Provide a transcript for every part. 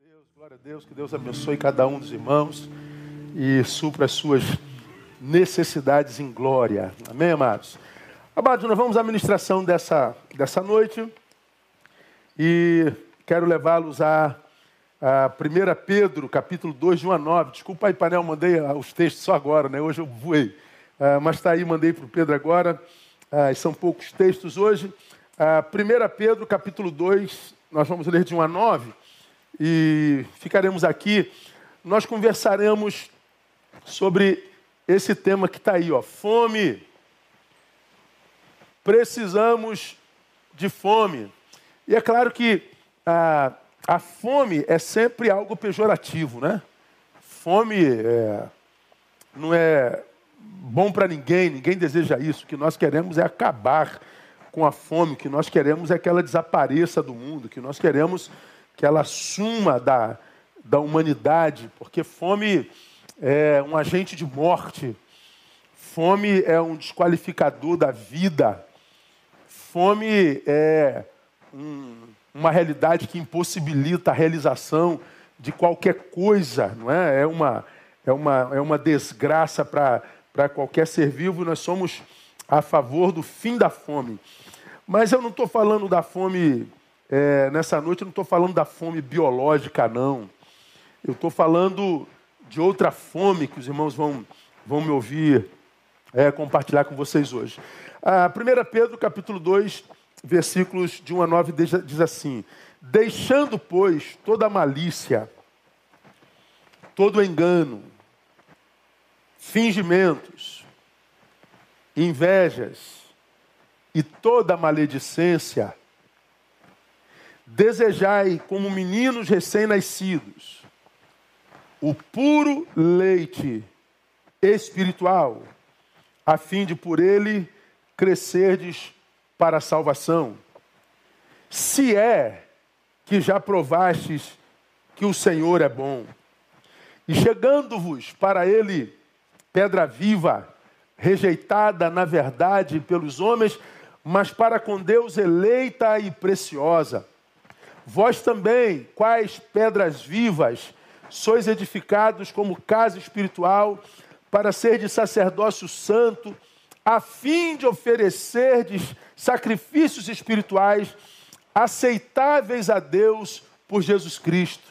Deus, glória a Deus, que Deus abençoe cada um dos irmãos e supra as suas necessidades em glória. Amém, amados? Amados, nós vamos à ministração dessa, dessa noite e quero levá-los a, a 1 Pedro, capítulo 2, de 1 a 9. Desculpa aí, Panel, mandei os textos só agora, né? Hoje eu voei. Uh, mas está aí, mandei para o Pedro agora. Uh, são poucos textos hoje. Uh, 1 Pedro, capítulo 2, nós vamos ler de 1 a 9 e ficaremos aqui. Nós conversaremos sobre esse tema que está aí, ó, fome. Precisamos de fome. E é claro que a, a fome é sempre algo pejorativo, né? Fome é, não é bom para ninguém, ninguém deseja isso. O que nós queremos é acabar com a fome, o que nós queremos é que ela desapareça do mundo, o que nós queremos que ela suma da, da humanidade, porque fome é um agente de morte, fome é um desqualificador da vida, fome é um, uma realidade que impossibilita a realização de qualquer coisa, não é? É uma, é uma, é uma desgraça para qualquer ser vivo, nós somos a favor do fim da fome. Mas eu não estou falando da fome é, nessa noite eu não estou falando da fome biológica, não. Eu estou falando de outra fome que os irmãos vão, vão me ouvir é, compartilhar com vocês hoje. A 1 Pedro, capítulo 2, versículos de 1 a 9, diz assim: Deixando, pois, toda malícia, todo engano, fingimentos, invejas e toda maledicência, Desejai, como meninos recém-nascidos, o puro leite espiritual, a fim de por ele crescerdes para a salvação. Se é que já provastes que o Senhor é bom, e chegando-vos para ele pedra viva, rejeitada na verdade pelos homens, mas para com Deus eleita e preciosa Vós também, quais pedras vivas, sois edificados como casa espiritual, para ser de sacerdócio santo, a fim de oferecerdes sacrifícios espirituais aceitáveis a Deus por Jesus Cristo.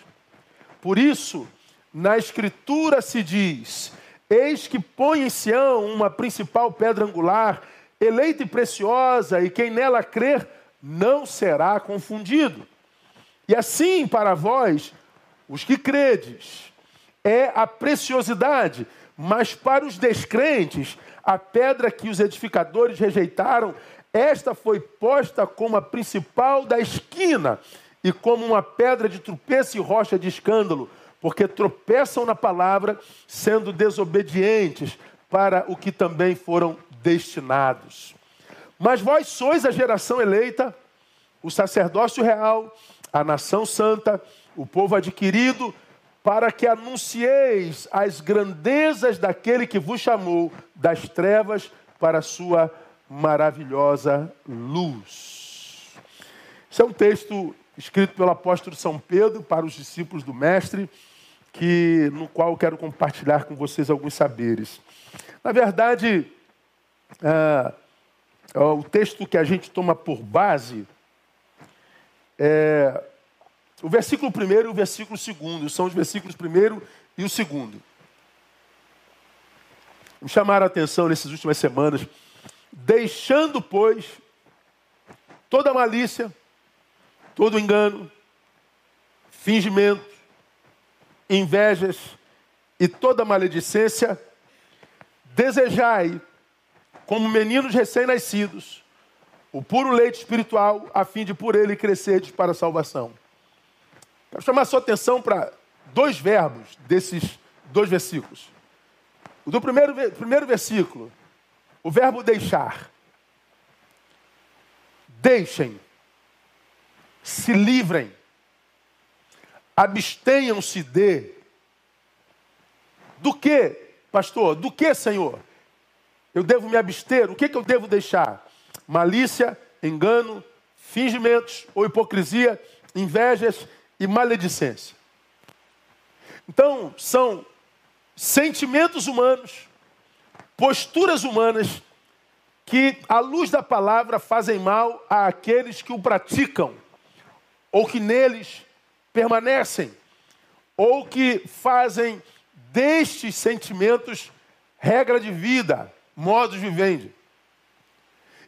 Por isso, na Escritura se diz: Eis que põe em Sião uma principal pedra angular, eleita e preciosa, e quem nela crer não será confundido. E assim para vós, os que credes, é a preciosidade, mas para os descrentes, a pedra que os edificadores rejeitaram, esta foi posta como a principal da esquina e como uma pedra de tropeço e rocha de escândalo, porque tropeçam na palavra, sendo desobedientes para o que também foram destinados. Mas vós sois a geração eleita, o sacerdócio real, a nação santa, o povo adquirido, para que anuncieis as grandezas daquele que vos chamou das trevas para a sua maravilhosa luz. Esse é um texto escrito pelo apóstolo São Pedro para os discípulos do Mestre, que no qual eu quero compartilhar com vocês alguns saberes. Na verdade, ah, o texto que a gente toma por base é, o versículo primeiro e o versículo segundo, são os versículos primeiro e o segundo. Me chamaram a atenção nessas últimas semanas, deixando, pois, toda malícia, todo engano, fingimento, invejas e toda maledicência, desejai, como meninos recém-nascidos, o puro leite espiritual, a fim de por ele crescerdes para a salvação. Quero chamar a sua atenção para dois verbos desses dois versículos. O do primeiro, primeiro versículo, o verbo deixar. Deixem, se livrem, abstenham-se de. Do que, pastor? Do que, Senhor? Eu devo me abster? O que, que eu devo deixar? Malícia, engano, fingimentos ou hipocrisia, invejas e maledicência. Então, são sentimentos humanos, posturas humanas, que, à luz da palavra, fazem mal àqueles que o praticam, ou que neles permanecem, ou que fazem destes sentimentos regra de vida, modos de vivendi.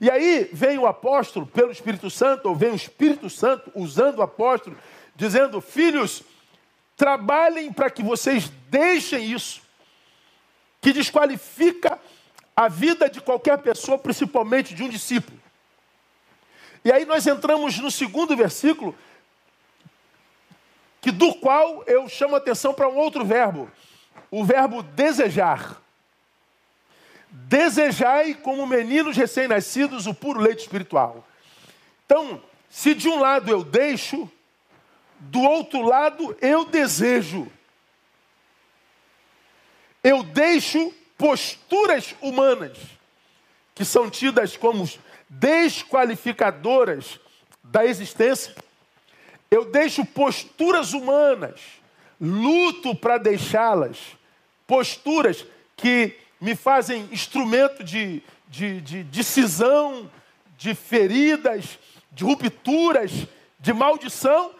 E aí vem o apóstolo, pelo Espírito Santo, ou vem o Espírito Santo usando o apóstolo, dizendo: Filhos, trabalhem para que vocês deixem isso, que desqualifica a vida de qualquer pessoa, principalmente de um discípulo. E aí nós entramos no segundo versículo, que do qual eu chamo a atenção para um outro verbo, o verbo desejar. Desejai como meninos recém-nascidos o puro leite espiritual. Então, se de um lado eu deixo, do outro lado eu desejo. Eu deixo posturas humanas, que são tidas como desqualificadoras da existência. Eu deixo posturas humanas, luto para deixá-las, posturas que me fazem instrumento de, de, de decisão, de feridas, de rupturas, de maldição,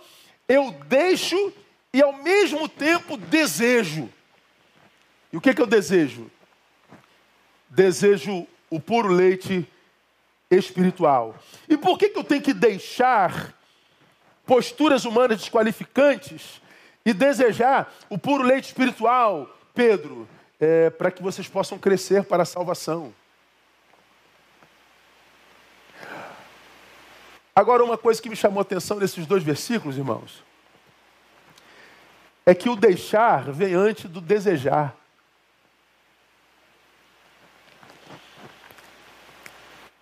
eu deixo e ao mesmo tempo desejo. E o que, que eu desejo? Desejo o puro leite espiritual. E por que, que eu tenho que deixar posturas humanas desqualificantes e desejar o puro leite espiritual, Pedro? É, para que vocês possam crescer para a salvação. Agora, uma coisa que me chamou a atenção nesses dois versículos, irmãos, é que o deixar vem antes do desejar.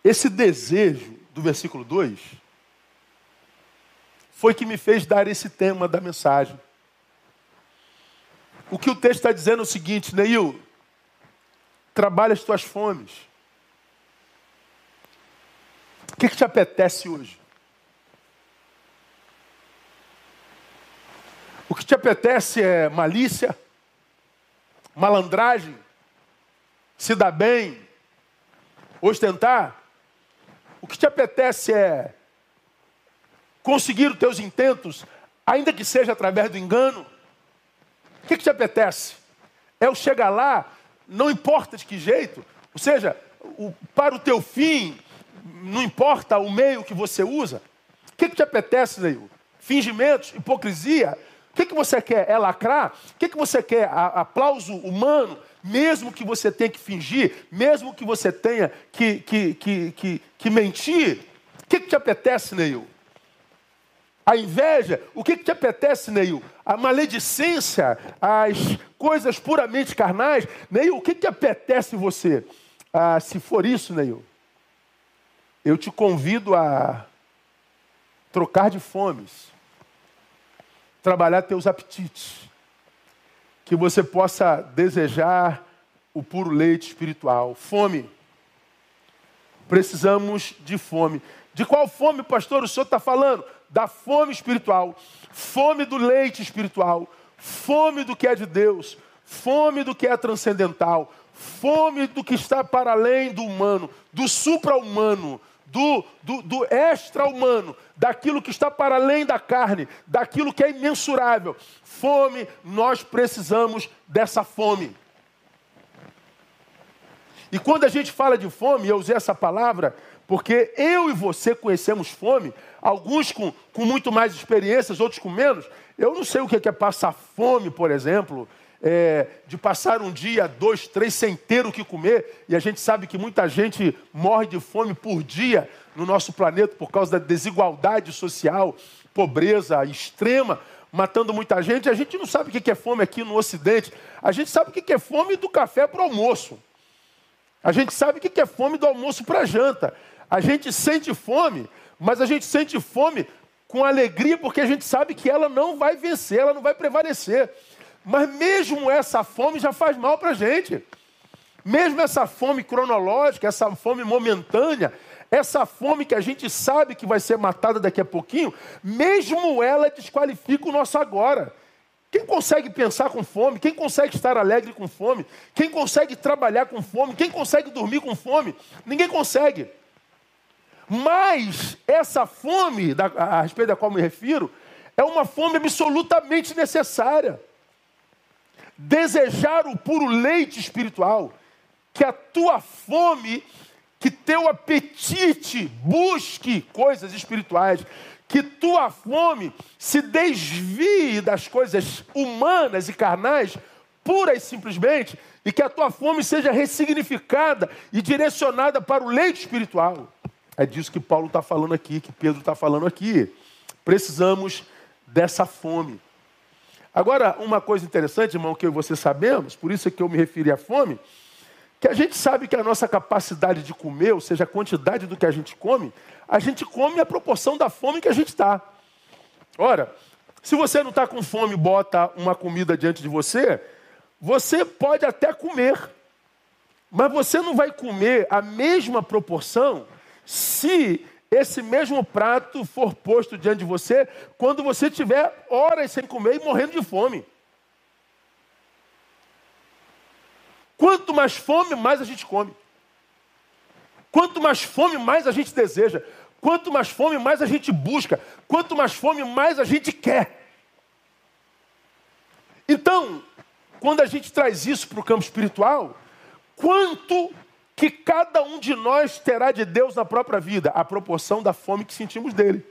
Esse desejo do versículo 2 foi que me fez dar esse tema da mensagem. O que o texto está dizendo é o seguinte, Neil, trabalha as tuas fomes. O que, que te apetece hoje? O que te apetece é malícia, malandragem, se dar bem, ostentar. O que te apetece é conseguir os teus intentos, ainda que seja através do engano. O que, que te apetece? É o chegar lá, não importa de que jeito, ou seja, o, para o teu fim, não importa o meio que você usa. O que, que te apetece, Neil? Fingimentos, hipocrisia. O que, que você quer? É lacrar? O que, que você quer? A, aplauso humano? Mesmo que você tenha que fingir, mesmo que você tenha que, que, que, que, que mentir. O que, que te apetece, Neil? A inveja, o que, que te apetece, Neil? A maledicência, as coisas puramente carnais. Neil, o que, que apetece você? Ah, se for isso, Neil, eu te convido a trocar de fomes, trabalhar teus apetites, que você possa desejar o puro leite espiritual. Fome. Precisamos de fome. De qual fome, pastor, o senhor está falando? Da fome espiritual, fome do leite espiritual, fome do que é de Deus, fome do que é transcendental, fome do que está para além do humano, do supra-humano, do, do, do extra-humano, daquilo que está para além da carne, daquilo que é imensurável. Fome, nós precisamos dessa fome. E quando a gente fala de fome, eu usei essa palavra porque eu e você conhecemos fome, alguns com, com muito mais experiências, outros com menos. Eu não sei o que é passar fome, por exemplo, é, de passar um dia, dois, três, sem ter o que comer. E a gente sabe que muita gente morre de fome por dia no nosso planeta por causa da desigualdade social, pobreza extrema, matando muita gente. A gente não sabe o que é fome aqui no Ocidente. A gente sabe o que é fome do café para o almoço. A gente sabe o que é fome do almoço para a janta. A gente sente fome, mas a gente sente fome com alegria porque a gente sabe que ela não vai vencer, ela não vai prevalecer. Mas mesmo essa fome já faz mal para a gente. Mesmo essa fome cronológica, essa fome momentânea, essa fome que a gente sabe que vai ser matada daqui a pouquinho, mesmo ela desqualifica o nosso agora. Quem consegue pensar com fome? Quem consegue estar alegre com fome? Quem consegue trabalhar com fome? Quem consegue dormir com fome? Ninguém consegue. Mas essa fome da, a respeito da qual me refiro é uma fome absolutamente necessária. Desejar o puro leite espiritual, que a tua fome, que teu apetite busque coisas espirituais, que tua fome se desvie das coisas humanas e carnais, puras e simplesmente, e que a tua fome seja ressignificada e direcionada para o leite espiritual. É disso que Paulo está falando aqui, que Pedro está falando aqui. Precisamos dessa fome. Agora, uma coisa interessante, irmão, que eu e você sabemos, por isso é que eu me referi à fome, que a gente sabe que a nossa capacidade de comer, ou seja, a quantidade do que a gente come, a gente come a proporção da fome que a gente está. Ora, se você não está com fome e bota uma comida diante de você, você pode até comer, mas você não vai comer a mesma proporção se esse mesmo prato for posto diante de você quando você tiver horas sem comer e morrendo de fome. Quanto mais fome, mais a gente come. Quanto mais fome, mais a gente deseja. Quanto mais fome, mais a gente busca. Quanto mais fome, mais a gente quer. Então, quando a gente traz isso para o campo espiritual, quanto que cada um de nós terá de Deus na própria vida? A proporção da fome que sentimos dele.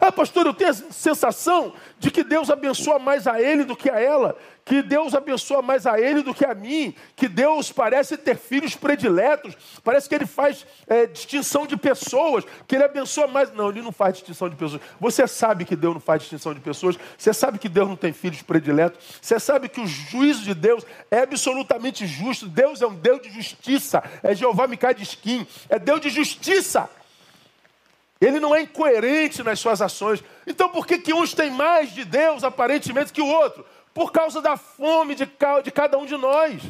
Ah, pastor, eu tenho a sensação de que Deus abençoa mais a ele do que a ela, que Deus abençoa mais a ele do que a mim, que Deus parece ter filhos prediletos, parece que ele faz é, distinção de pessoas, que ele abençoa mais. Não, ele não faz distinção de pessoas. Você sabe que Deus não faz distinção de pessoas, você sabe que Deus não tem filhos prediletos, você sabe que o juízo de Deus é absolutamente justo. Deus é um Deus de justiça, é Jeová Micai de Esquim, é Deus de justiça. Ele não é incoerente nas suas ações. Então por que, que uns têm mais de Deus aparentemente que o outro? Por causa da fome de, cada um de nós.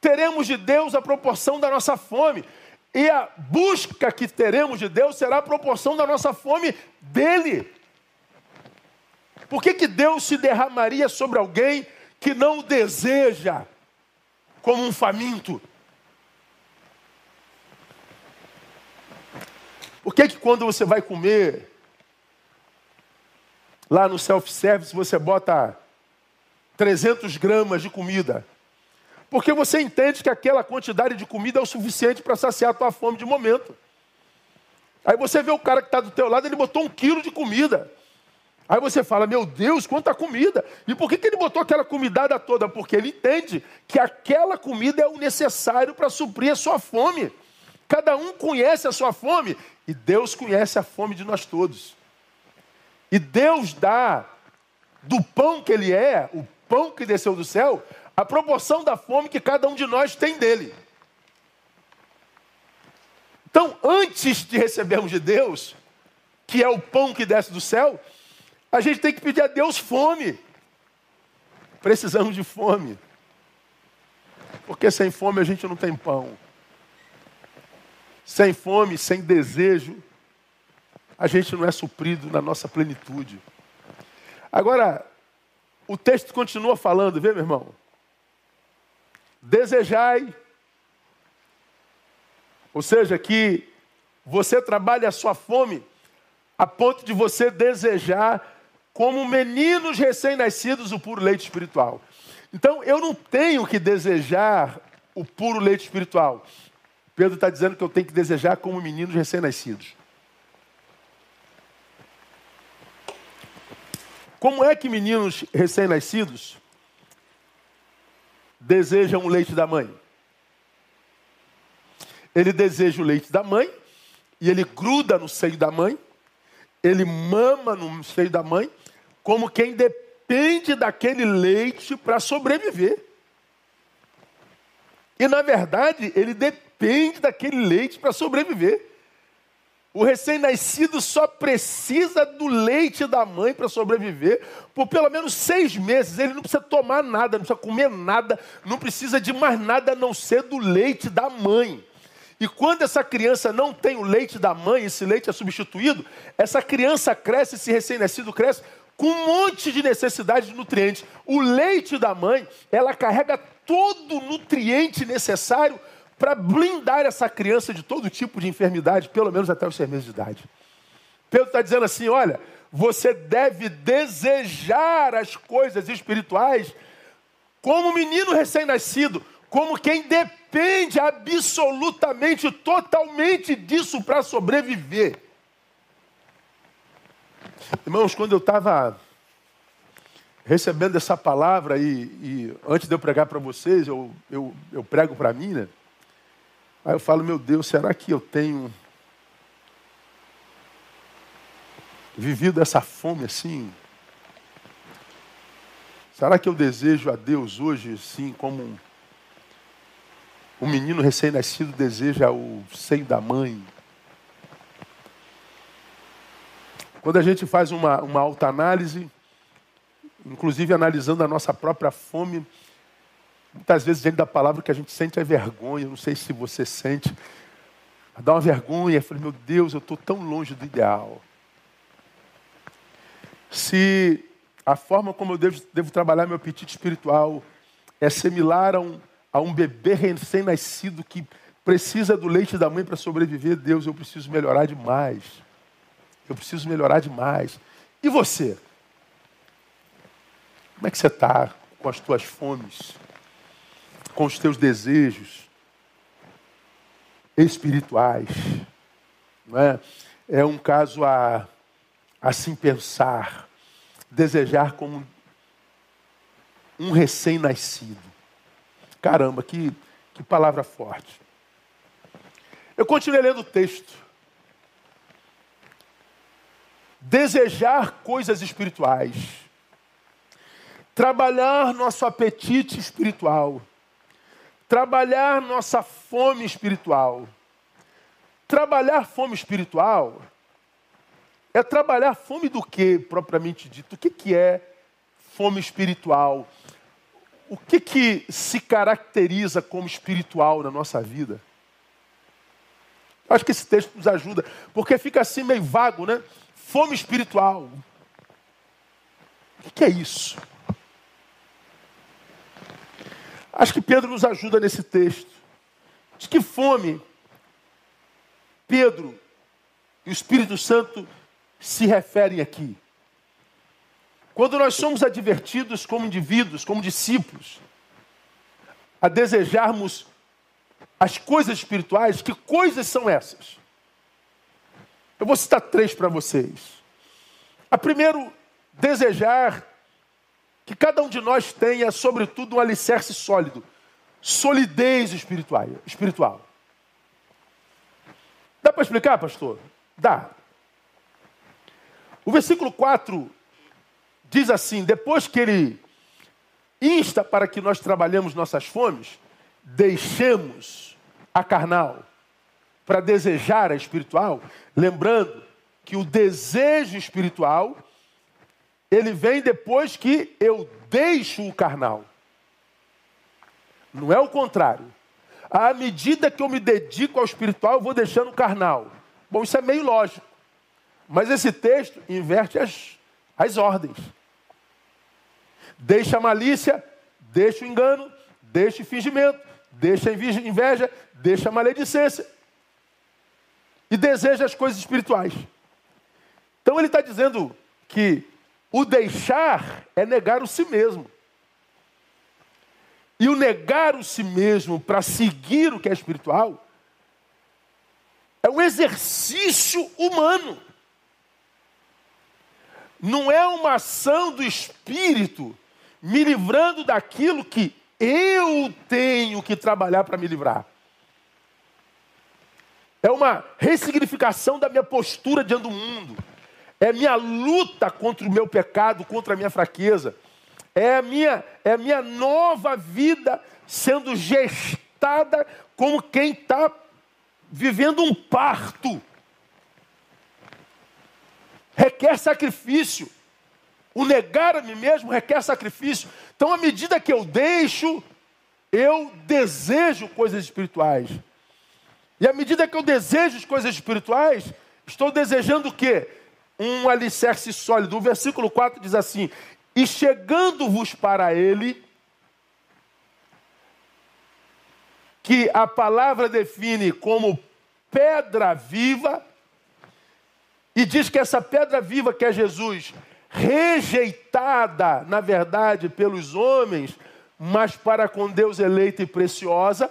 Teremos de Deus a proporção da nossa fome. E a busca que teremos de Deus será a proporção da nossa fome dele. Por que, que Deus se derramaria sobre alguém que não o deseja como um faminto? Por que, que quando você vai comer, lá no self-service, você bota 300 gramas de comida? Porque você entende que aquela quantidade de comida é o suficiente para saciar a tua fome de momento. Aí você vê o cara que está do teu lado, ele botou um quilo de comida. Aí você fala, meu Deus, quanta comida! E por que, que ele botou aquela comidada toda? Porque ele entende que aquela comida é o necessário para suprir a sua fome. Cada um conhece a sua fome e Deus conhece a fome de nós todos. E Deus dá do pão que Ele é, o pão que desceu do céu, a proporção da fome que cada um de nós tem dele. Então, antes de recebermos de Deus, que é o pão que desce do céu, a gente tem que pedir a Deus fome. Precisamos de fome. Porque sem fome a gente não tem pão sem fome, sem desejo, a gente não é suprido na nossa plenitude. Agora, o texto continua falando, vê, meu irmão? Desejai, ou seja, que você trabalhe a sua fome a ponto de você desejar, como meninos recém-nascidos, o puro leite espiritual. Então, eu não tenho que desejar o puro leite espiritual. Pedro está dizendo que eu tenho que desejar como meninos recém-nascidos. Como é que meninos recém-nascidos desejam o leite da mãe? Ele deseja o leite da mãe e ele gruda no seio da mãe, ele mama no seio da mãe, como quem depende daquele leite para sobreviver. E na verdade, ele depende depende daquele leite para sobreviver. O recém-nascido só precisa do leite da mãe para sobreviver por pelo menos seis meses. Ele não precisa tomar nada, não precisa comer nada, não precisa de mais nada a não ser do leite da mãe. E quando essa criança não tem o leite da mãe, esse leite é substituído, essa criança cresce, esse recém-nascido cresce com um monte de necessidade de nutrientes. O leite da mãe, ela carrega todo o nutriente necessário para blindar essa criança de todo tipo de enfermidade, pelo menos até os seis meses de idade. Pedro está dizendo assim: olha, você deve desejar as coisas espirituais como menino recém-nascido, como quem depende absolutamente, totalmente disso para sobreviver. Irmãos, quando eu estava recebendo essa palavra e, e, antes de eu pregar para vocês, eu, eu, eu prego para mim, né? Aí eu falo, meu Deus, será que eu tenho vivido essa fome assim? Será que eu desejo a Deus hoje, sim, como um, um menino recém-nascido deseja o seio da mãe? Quando a gente faz uma, uma alta análise, inclusive analisando a nossa própria fome, muitas vezes diante da palavra que a gente sente é vergonha, não sei se você sente, dá uma vergonha, eu falei, meu Deus, eu estou tão longe do ideal. Se a forma como eu devo, devo trabalhar meu apetite espiritual é similar a um, a um bebê recém-nascido que precisa do leite da mãe para sobreviver, Deus, eu preciso melhorar demais. Eu preciso melhorar demais. E você? Como é que você está com as tuas fomes, com os teus desejos espirituais? Não é? é um caso a assim pensar, desejar como um recém-nascido. Caramba, que, que palavra forte. Eu continuei lendo o texto. Desejar coisas espirituais. Trabalhar nosso apetite espiritual. Trabalhar nossa fome espiritual. Trabalhar fome espiritual é trabalhar fome do que, propriamente dito? O que, que é fome espiritual? O que, que se caracteriza como espiritual na nossa vida? Acho que esse texto nos ajuda, porque fica assim meio vago, né? Fome espiritual. O que é isso? Acho que Pedro nos ajuda nesse texto. De que fome Pedro e o Espírito Santo se referem aqui? Quando nós somos advertidos como indivíduos, como discípulos, a desejarmos as coisas espirituais, que coisas são essas? Eu vou citar três para vocês. A primeiro, desejar que cada um de nós tenha, sobretudo, um alicerce sólido, solidez espiritual. espiritual. Dá para explicar, pastor? Dá. O versículo 4 diz assim: depois que ele insta para que nós trabalhemos nossas fomes, deixemos a carnal para desejar a espiritual, lembrando que o desejo espiritual ele vem depois que eu deixo o carnal. Não é o contrário. À medida que eu me dedico ao espiritual, eu vou deixando o carnal. Bom, isso é meio lógico. Mas esse texto inverte as, as ordens. Deixa a malícia, deixa o engano, deixa o fingimento, deixa a inveja, deixa a maledicência. E deseja as coisas espirituais. Então ele está dizendo que o deixar é negar o si mesmo. E o negar o si mesmo para seguir o que é espiritual é um exercício humano não é uma ação do Espírito me livrando daquilo que eu tenho que trabalhar para me livrar. É uma ressignificação da minha postura diante do mundo. É minha luta contra o meu pecado, contra a minha fraqueza. É a minha, é a minha nova vida sendo gestada como quem está vivendo um parto requer sacrifício. O negar a mim mesmo requer sacrifício. Então, à medida que eu deixo, eu desejo coisas espirituais. E à medida que eu desejo as coisas espirituais, estou desejando o quê? Um alicerce sólido. O versículo 4 diz assim: E chegando-vos para ele, que a palavra define como pedra viva, e diz que essa pedra viva que é Jesus, rejeitada, na verdade, pelos homens, mas para com Deus eleita e preciosa.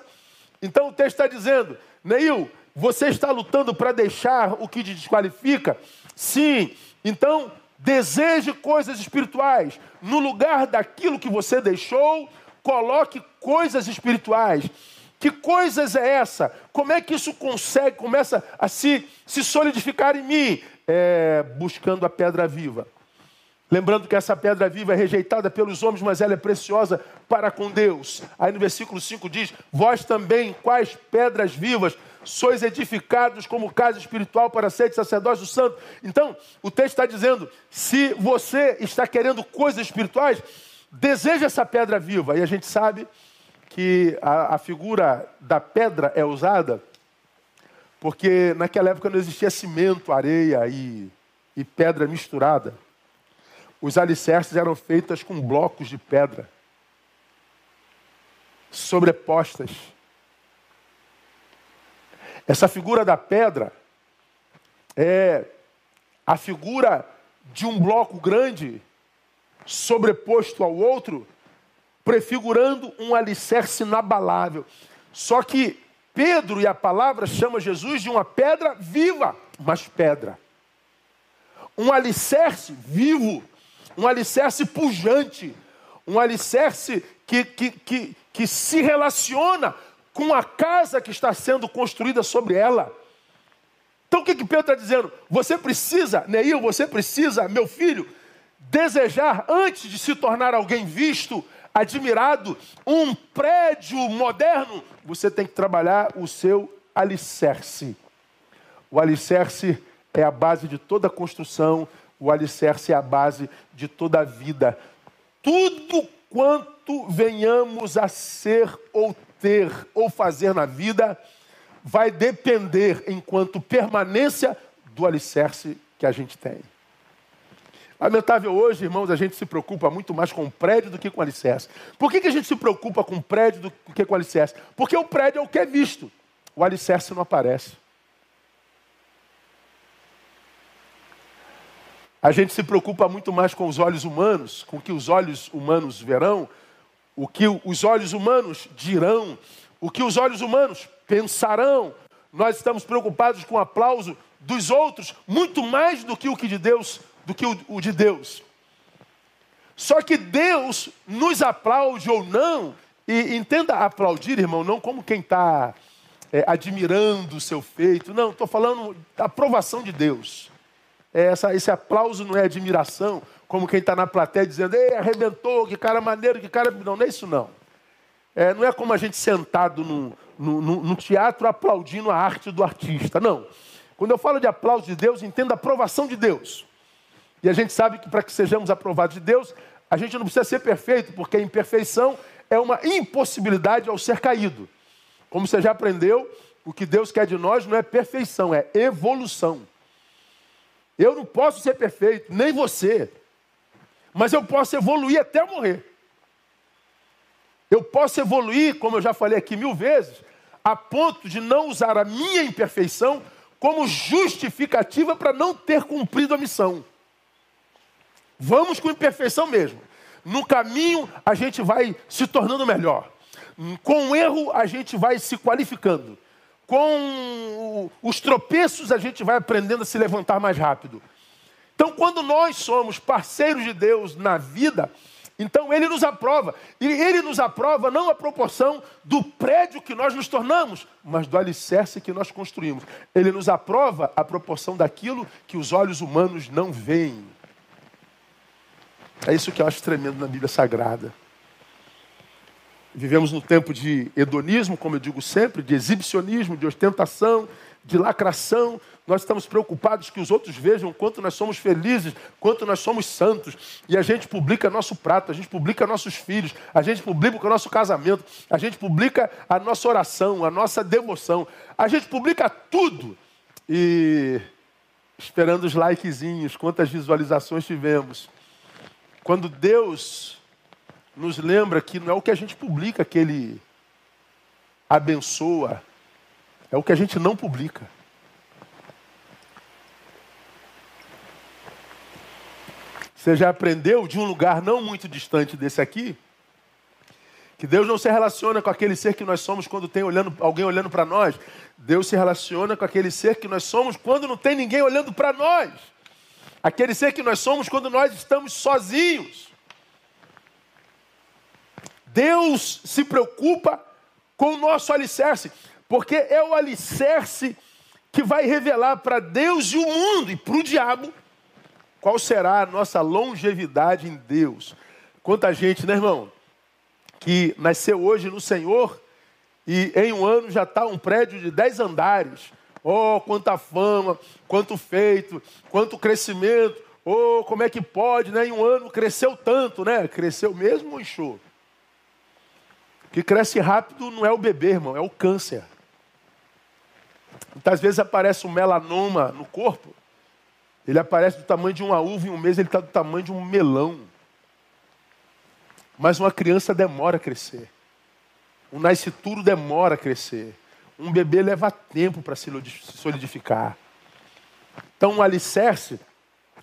Então o texto está dizendo, Neil, você está lutando para deixar o que te desqualifica? Sim. Então, deseje coisas espirituais. No lugar daquilo que você deixou, coloque coisas espirituais. Que coisas é essa? Como é que isso consegue, começa a se, se solidificar em mim? É, buscando a pedra viva. Lembrando que essa pedra viva é rejeitada pelos homens, mas ela é preciosa para com Deus. Aí no versículo 5 diz: Vós também, quais pedras vivas, sois edificados como casa espiritual para ser sacerdócio santo. Então, o texto está dizendo: se você está querendo coisas espirituais, deseja essa pedra viva. E a gente sabe que a, a figura da pedra é usada porque naquela época não existia cimento, areia e, e pedra misturada. Os alicerces eram feitos com blocos de pedra sobrepostas. Essa figura da pedra é a figura de um bloco grande sobreposto ao outro, prefigurando um alicerce inabalável. Só que Pedro e a palavra chama Jesus de uma pedra viva, mas pedra. Um alicerce vivo, um alicerce pujante, um alicerce que, que, que, que se relaciona com a casa que está sendo construída sobre ela. Então o que, que Pedro está dizendo? Você precisa, Neil, você precisa, meu filho, desejar, antes de se tornar alguém visto, admirado, um prédio moderno, você tem que trabalhar o seu alicerce. O alicerce é a base de toda construção, o alicerce é a base de toda a vida. Tudo quanto venhamos a ser ou ter ou fazer na vida vai depender, enquanto permanência, do alicerce que a gente tem. Lamentável hoje, irmãos, a gente se preocupa muito mais com o prédio do que com o alicerce. Por que, que a gente se preocupa com o prédio do que com o alicerce? Porque o prédio é o que é visto, o alicerce não aparece. A gente se preocupa muito mais com os olhos humanos, com o que os olhos humanos verão, o que os olhos humanos dirão, o que os olhos humanos pensarão. Nós estamos preocupados com o aplauso dos outros, muito mais do que o que de Deus, do que o, de Deus. Só que Deus nos aplaude ou não, e entenda aplaudir, irmão, não como quem está é, admirando o seu feito, não, estou falando da aprovação de Deus. É essa, esse aplauso não é admiração, como quem está na plateia dizendo, ei, arrebentou, que cara maneiro, que cara. Não, não é isso não. É, não é como a gente sentado no, no, no, no teatro aplaudindo a arte do artista. Não. Quando eu falo de aplauso de Deus, entenda a aprovação de Deus. E a gente sabe que para que sejamos aprovados de Deus, a gente não precisa ser perfeito, porque a imperfeição é uma impossibilidade ao ser caído. Como você já aprendeu, o que Deus quer de nós não é perfeição, é evolução. Eu não posso ser perfeito, nem você. Mas eu posso evoluir até morrer. Eu posso evoluir, como eu já falei aqui mil vezes, a ponto de não usar a minha imperfeição como justificativa para não ter cumprido a missão. Vamos com imperfeição mesmo. No caminho, a gente vai se tornando melhor. Com o erro, a gente vai se qualificando com os tropeços a gente vai aprendendo a se levantar mais rápido. Então, quando nós somos parceiros de Deus na vida, então Ele nos aprova. E Ele nos aprova não a proporção do prédio que nós nos tornamos, mas do alicerce que nós construímos. Ele nos aprova a proporção daquilo que os olhos humanos não veem. É isso que eu acho tremendo na Bíblia Sagrada. Vivemos no tempo de hedonismo, como eu digo sempre, de exibicionismo, de ostentação, de lacração, nós estamos preocupados que os outros vejam quanto nós somos felizes, quanto nós somos santos. E a gente publica nosso prato, a gente publica nossos filhos, a gente publica o nosso casamento, a gente publica a nossa oração, a nossa devoção. A gente publica tudo. E esperando os likezinhos, quantas visualizações tivemos. Quando Deus nos lembra que não é o que a gente publica que Ele abençoa, é o que a gente não publica. Você já aprendeu de um lugar não muito distante desse aqui? Que Deus não se relaciona com aquele ser que nós somos quando tem olhando, alguém olhando para nós. Deus se relaciona com aquele ser que nós somos quando não tem ninguém olhando para nós. Aquele ser que nós somos quando nós estamos sozinhos. Deus se preocupa com o nosso alicerce, porque é o alicerce que vai revelar para Deus e o mundo e para o diabo qual será a nossa longevidade em Deus. Quanta gente, né, irmão, que nasceu hoje no Senhor e em um ano já está um prédio de dez andares. Oh, quanta fama, quanto feito, quanto crescimento. Oh, como é que pode, né? Em um ano cresceu tanto, né? Cresceu mesmo ou inchou? Que cresce rápido não é o bebê, irmão, é o câncer. Muitas vezes aparece um melanoma no corpo. Ele aparece do tamanho de uma uva, em um mês ele está do tamanho de um melão. Mas uma criança demora a crescer. Um nascituro demora a crescer. Um bebê leva tempo para se solidificar. Então, um alicerce,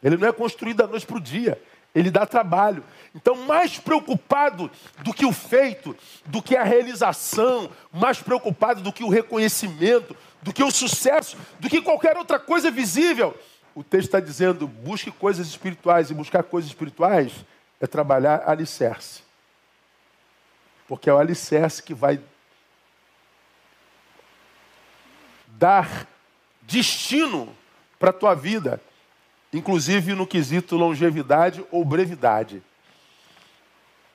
ele não é construído da noite para o dia. Ele dá trabalho. Então, mais preocupado do que o feito, do que a realização, mais preocupado do que o reconhecimento, do que o sucesso, do que qualquer outra coisa visível. O texto está dizendo: busque coisas espirituais, e buscar coisas espirituais é trabalhar alicerce. Porque é o alicerce que vai dar destino para a tua vida, inclusive no quesito longevidade ou brevidade.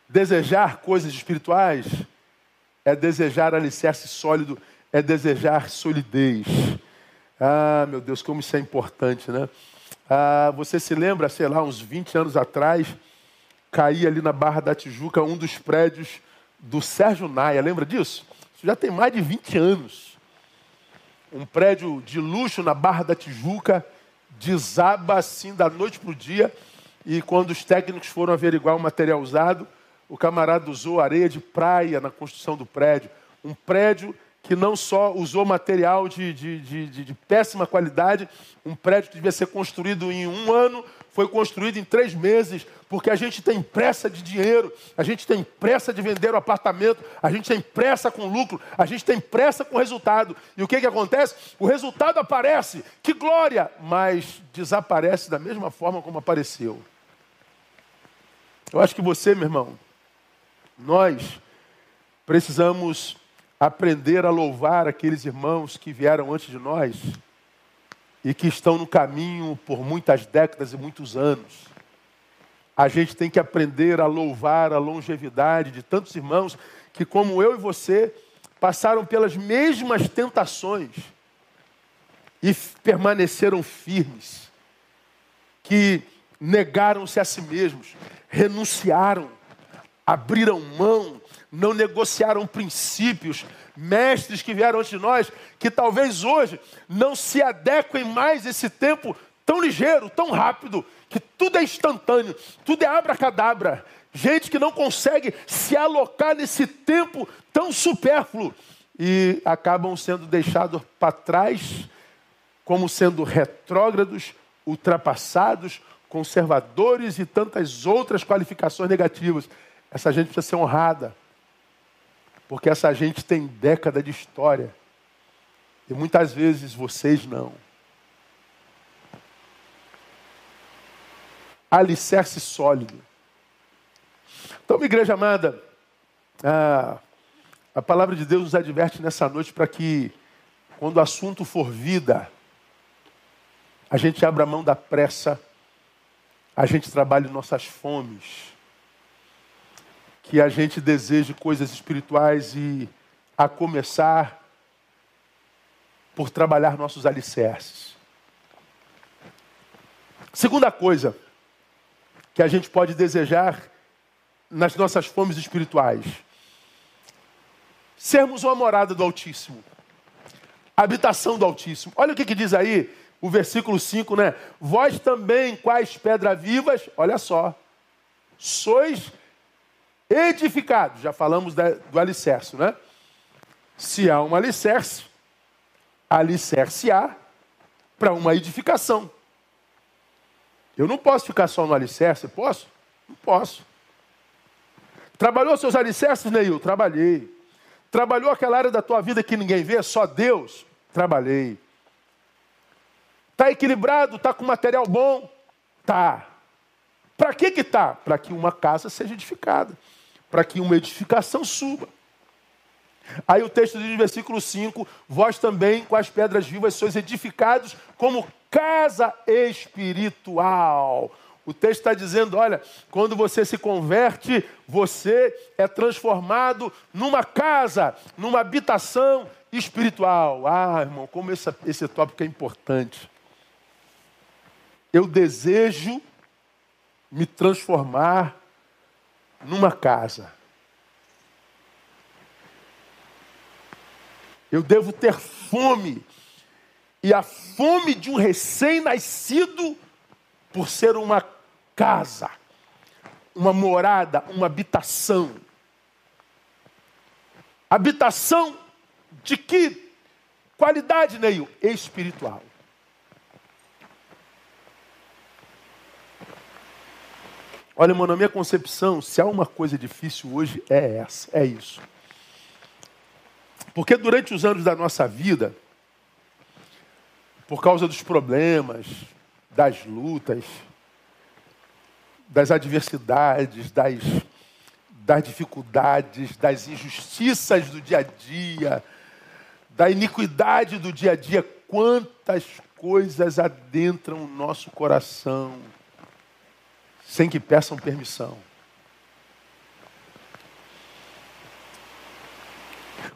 Desejar coisas espirituais é desejar alicerce sólido, é desejar solidez. Ah, meu Deus, como isso é importante, né? Ah, você se lembra, sei lá, uns 20 anos atrás, caía ali na Barra da Tijuca um dos prédios do Sérgio Naia, lembra disso? Isso já tem mais de 20 anos. Um prédio de luxo na Barra da Tijuca, desaba assim da noite para o dia, e quando os técnicos foram averiguar o material usado, o camarada usou areia de praia na construção do prédio. Um prédio que não só usou material de, de, de, de, péssima qualidade, um prédio que devia ser construído em um ano, foi construído em três meses, porque a gente tem pressa de dinheiro, a gente tem pressa de vender o apartamento, a gente tem pressa com lucro, a gente tem pressa com resultado. E o que, que acontece? O resultado aparece, que glória, mas desaparece da mesma forma como apareceu. Eu acho que você, meu irmão, nós precisamos aprender a louvar aqueles irmãos que vieram antes de nós e que estão no caminho por muitas décadas e muitos anos. A gente tem que aprender a louvar a longevidade de tantos irmãos que, como eu e você, passaram pelas mesmas tentações e permaneceram firmes, que negaram-se a si mesmos, renunciaram, abriram mão não negociaram princípios, mestres que vieram antes de nós, que talvez hoje não se adequem mais a esse tempo tão ligeiro, tão rápido, que tudo é instantâneo, tudo é abracadabra. Gente que não consegue se alocar nesse tempo tão supérfluo e acabam sendo deixados para trás, como sendo retrógrados, ultrapassados, conservadores e tantas outras qualificações negativas. Essa gente precisa ser honrada. Porque essa gente tem década de história. E muitas vezes vocês não. Alicerce sólido. Então, igreja amada, a, a palavra de Deus nos adverte nessa noite para que, quando o assunto for vida, a gente abra mão da pressa, a gente trabalhe nossas fomes que a gente deseje coisas espirituais e, a começar, por trabalhar nossos alicerces. Segunda coisa que a gente pode desejar nas nossas fomes espirituais: sermos uma morada do Altíssimo, habitação do Altíssimo. Olha o que, que diz aí o versículo 5, né? Vós também, quais pedras vivas, olha só, sois edificados. Já falamos do alicerce, né? Se há um alicerce, alicerce há para uma edificação. Eu não posso ficar só no alicerce, posso? Não posso. Trabalhou seus alicerces, Neil? Trabalhei. Trabalhou aquela área da tua vida que ninguém vê, só Deus? Trabalhei. Está equilibrado? Está com material bom? Tá. Para que que tá? Para que uma casa seja edificada. Para que uma edificação suba. Aí o texto diz versículo 5: Vós também com as pedras vivas sois edificados como casa espiritual. O texto está dizendo: olha, quando você se converte, você é transformado numa casa, numa habitação espiritual. Ah, irmão, como esse, esse tópico é importante. Eu desejo me transformar numa casa. Eu devo ter fome. E a fome de um recém-nascido por ser uma casa, uma morada, uma habitação. Habitação de que qualidade, Neil? Espiritual. Olha, irmão, na minha concepção, se há uma coisa difícil hoje, é essa, é isso. Porque durante os anos da nossa vida, por causa dos problemas, das lutas, das adversidades, das, das dificuldades, das injustiças do dia a dia, da iniquidade do dia a dia, quantas coisas adentram o nosso coração sem que peçam permissão.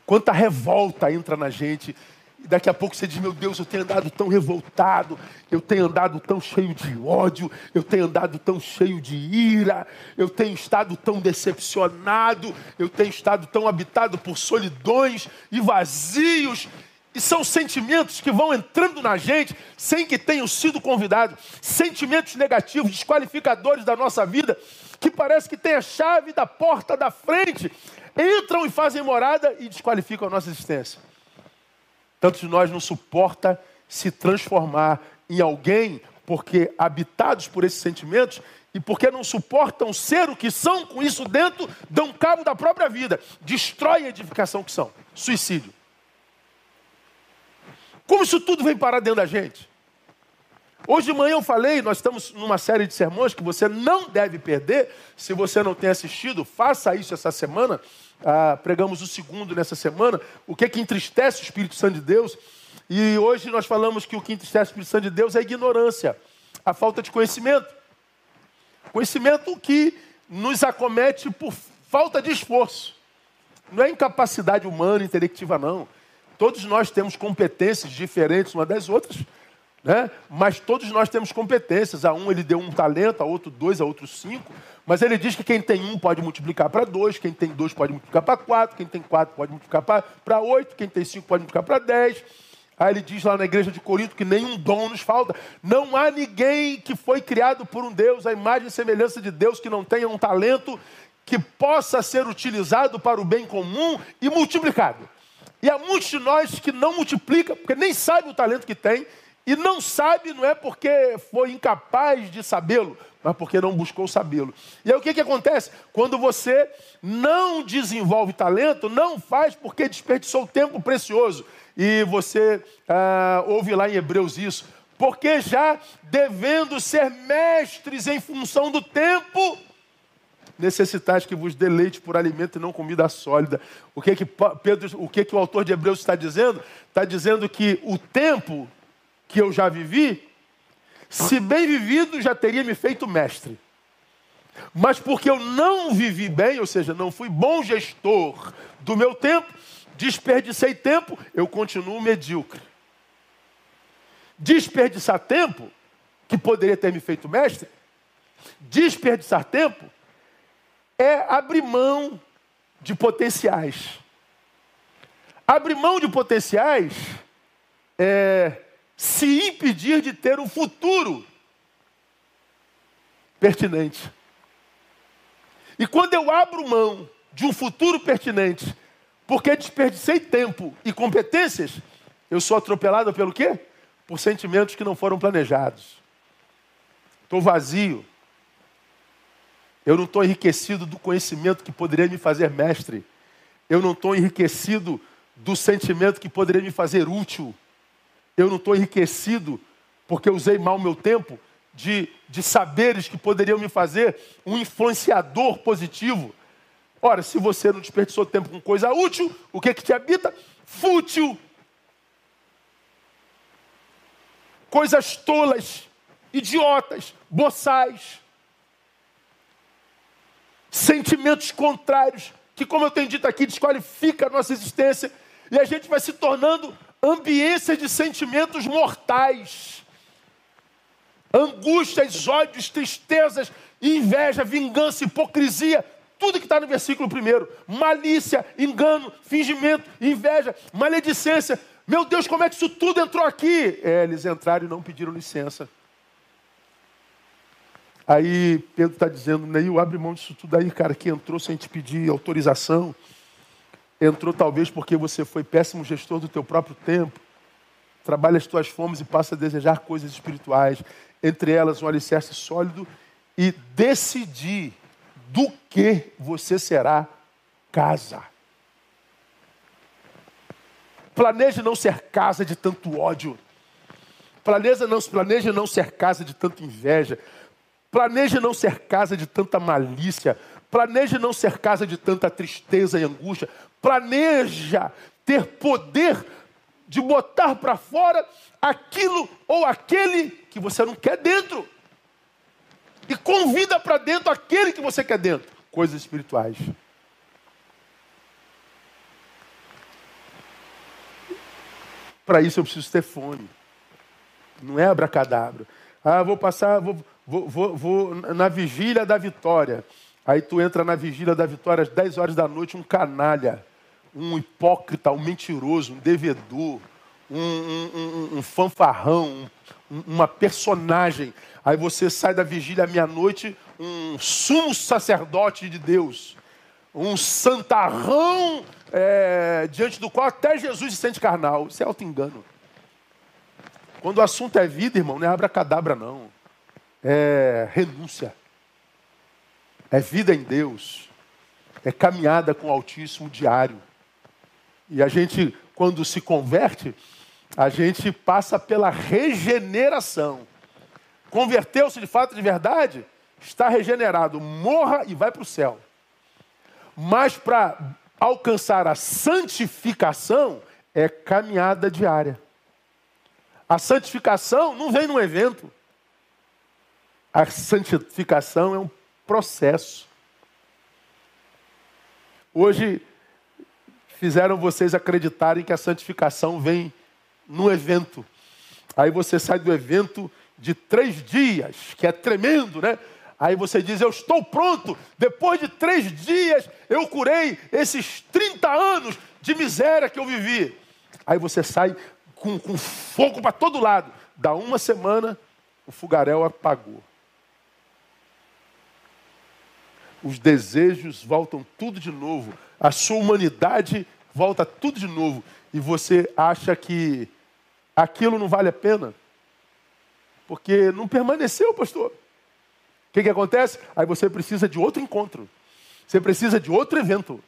Quanta revolta entra na gente. E daqui a pouco você diz: Meu Deus, eu tenho andado tão revoltado, eu tenho andado tão cheio de ódio, eu tenho andado tão cheio de ira, eu tenho estado tão decepcionado, eu tenho estado tão habitado por solidões e vazios. E são sentimentos que vão entrando na gente sem que tenham sido convidados. Sentimentos negativos, desqualificadores da nossa vida, que parece que tem a chave da porta da frente, entram e fazem morada e desqualificam a nossa existência. Tantos de nós não suporta se transformar em alguém porque habitados por esses sentimentos e porque não suportam ser o que são com isso dentro, dão cabo da própria vida, destrói a edificação que são. Suicídio. Como isso tudo vem parar dentro da gente? Hoje de manhã eu falei, nós estamos numa série de sermões que você não deve perder. Se você não tem assistido, faça isso essa semana. Ah, pregamos o segundo nessa semana. O que é que entristece o Espírito Santo de Deus? E hoje nós falamos que o que entristece o Espírito Santo de Deus é a ignorância, a falta de conhecimento. Conhecimento que nos acomete por falta de esforço. Não é incapacidade humana, intelectiva, não. Todos nós temos competências diferentes uma das outras, né? mas todos nós temos competências. A um ele deu um talento, a outro dois, a outro cinco. Mas ele diz que quem tem um pode multiplicar para dois, quem tem dois pode multiplicar para quatro, quem tem quatro pode multiplicar para oito, quem tem cinco pode multiplicar para dez. Aí ele diz lá na igreja de Corinto que nenhum dom nos falta. Não há ninguém que foi criado por um Deus, a imagem e semelhança de Deus, que não tenha um talento que possa ser utilizado para o bem comum e multiplicado. E há muitos de nós que não multiplica, porque nem sabe o talento que tem, e não sabe não é porque foi incapaz de sabê-lo, mas porque não buscou sabê-lo. E aí o que, que acontece? Quando você não desenvolve talento, não faz porque desperdiçou tempo precioso. E você ah, ouve lá em Hebreus isso. Porque já devendo ser mestres em função do tempo, necessitais que vos deleite por alimento e não comida sólida. O que que Pedro, o que que o autor de Hebreus está dizendo? Está dizendo que o tempo que eu já vivi, se bem vivido, já teria me feito mestre. Mas porque eu não vivi bem, ou seja, não fui bom gestor do meu tempo, desperdicei tempo, eu continuo medíocre. Desperdiçar tempo, que poderia ter me feito mestre, desperdiçar tempo é abrir mão de potenciais. Abrir mão de potenciais é se impedir de ter um futuro pertinente. E quando eu abro mão de um futuro pertinente, porque desperdicei tempo e competências, eu sou atropelado pelo quê? Por sentimentos que não foram planejados. Estou vazio. Eu não estou enriquecido do conhecimento que poderia me fazer mestre. Eu não estou enriquecido do sentimento que poderia me fazer útil. Eu não estou enriquecido porque usei mal meu tempo de, de saberes que poderiam me fazer um influenciador positivo. Ora, se você não desperdiçou tempo com coisa útil, o que, que te habita? Fútil. Coisas tolas, idiotas, boçais. Sentimentos contrários, que, como eu tenho dito aqui, desqualifica a nossa existência. E a gente vai se tornando ambiência de sentimentos mortais angústias, ódios, tristezas, inveja, vingança, hipocrisia, tudo que está no versículo primeiro: malícia, engano, fingimento, inveja, maledicência. Meu Deus, como é que isso tudo entrou aqui? É, eles entraram e não pediram licença. Aí Pedro está dizendo, Neil, abre mão disso tudo aí, cara, que entrou sem te pedir autorização. Entrou talvez porque você foi péssimo gestor do teu próprio tempo. Trabalha as tuas fomes e passa a desejar coisas espirituais entre elas um alicerce sólido, e decidir do que você será casa. Planeje não ser casa de tanto ódio. Planeja não, planeje não ser casa de tanta inveja. Planeje não ser casa de tanta malícia. Planeje não ser casa de tanta tristeza e angústia. Planeja ter poder de botar para fora aquilo ou aquele que você não quer dentro. E convida para dentro aquele que você quer dentro. Coisas espirituais. Para isso eu preciso ter fome. Não é abracadabra. Ah, vou passar, vou, vou, vou, vou na vigília da vitória. Aí tu entra na vigília da vitória às 10 horas da noite, um canalha um hipócrita, um mentiroso, um devedor, um, um, um, um fanfarrão, uma personagem. Aí você sai da vigília à meia-noite, um sumo sacerdote de Deus, um santarrão é, diante do qual até Jesus se sente carnal. Isso é auto-engano. Quando o assunto é vida, irmão, não é abracadabra, não. É renúncia. É vida em Deus. É caminhada com o Altíssimo diário. E a gente, quando se converte, a gente passa pela regeneração. Converteu-se de fato de verdade, está regenerado, morra e vai para o céu. Mas para alcançar a santificação é caminhada diária. A santificação não vem num evento. A santificação é um processo. Hoje fizeram vocês acreditarem que a santificação vem no evento. Aí você sai do evento de três dias, que é tremendo, né? Aí você diz: Eu estou pronto. Depois de três dias, eu curei esses 30 anos de miséria que eu vivi. Aí você sai com, com fogo para todo lado. Dá uma semana, o fogaréu apagou. Os desejos voltam tudo de novo. A sua humanidade volta tudo de novo. E você acha que aquilo não vale a pena? Porque não permaneceu, pastor. O que, que acontece? Aí você precisa de outro encontro. Você precisa de outro evento.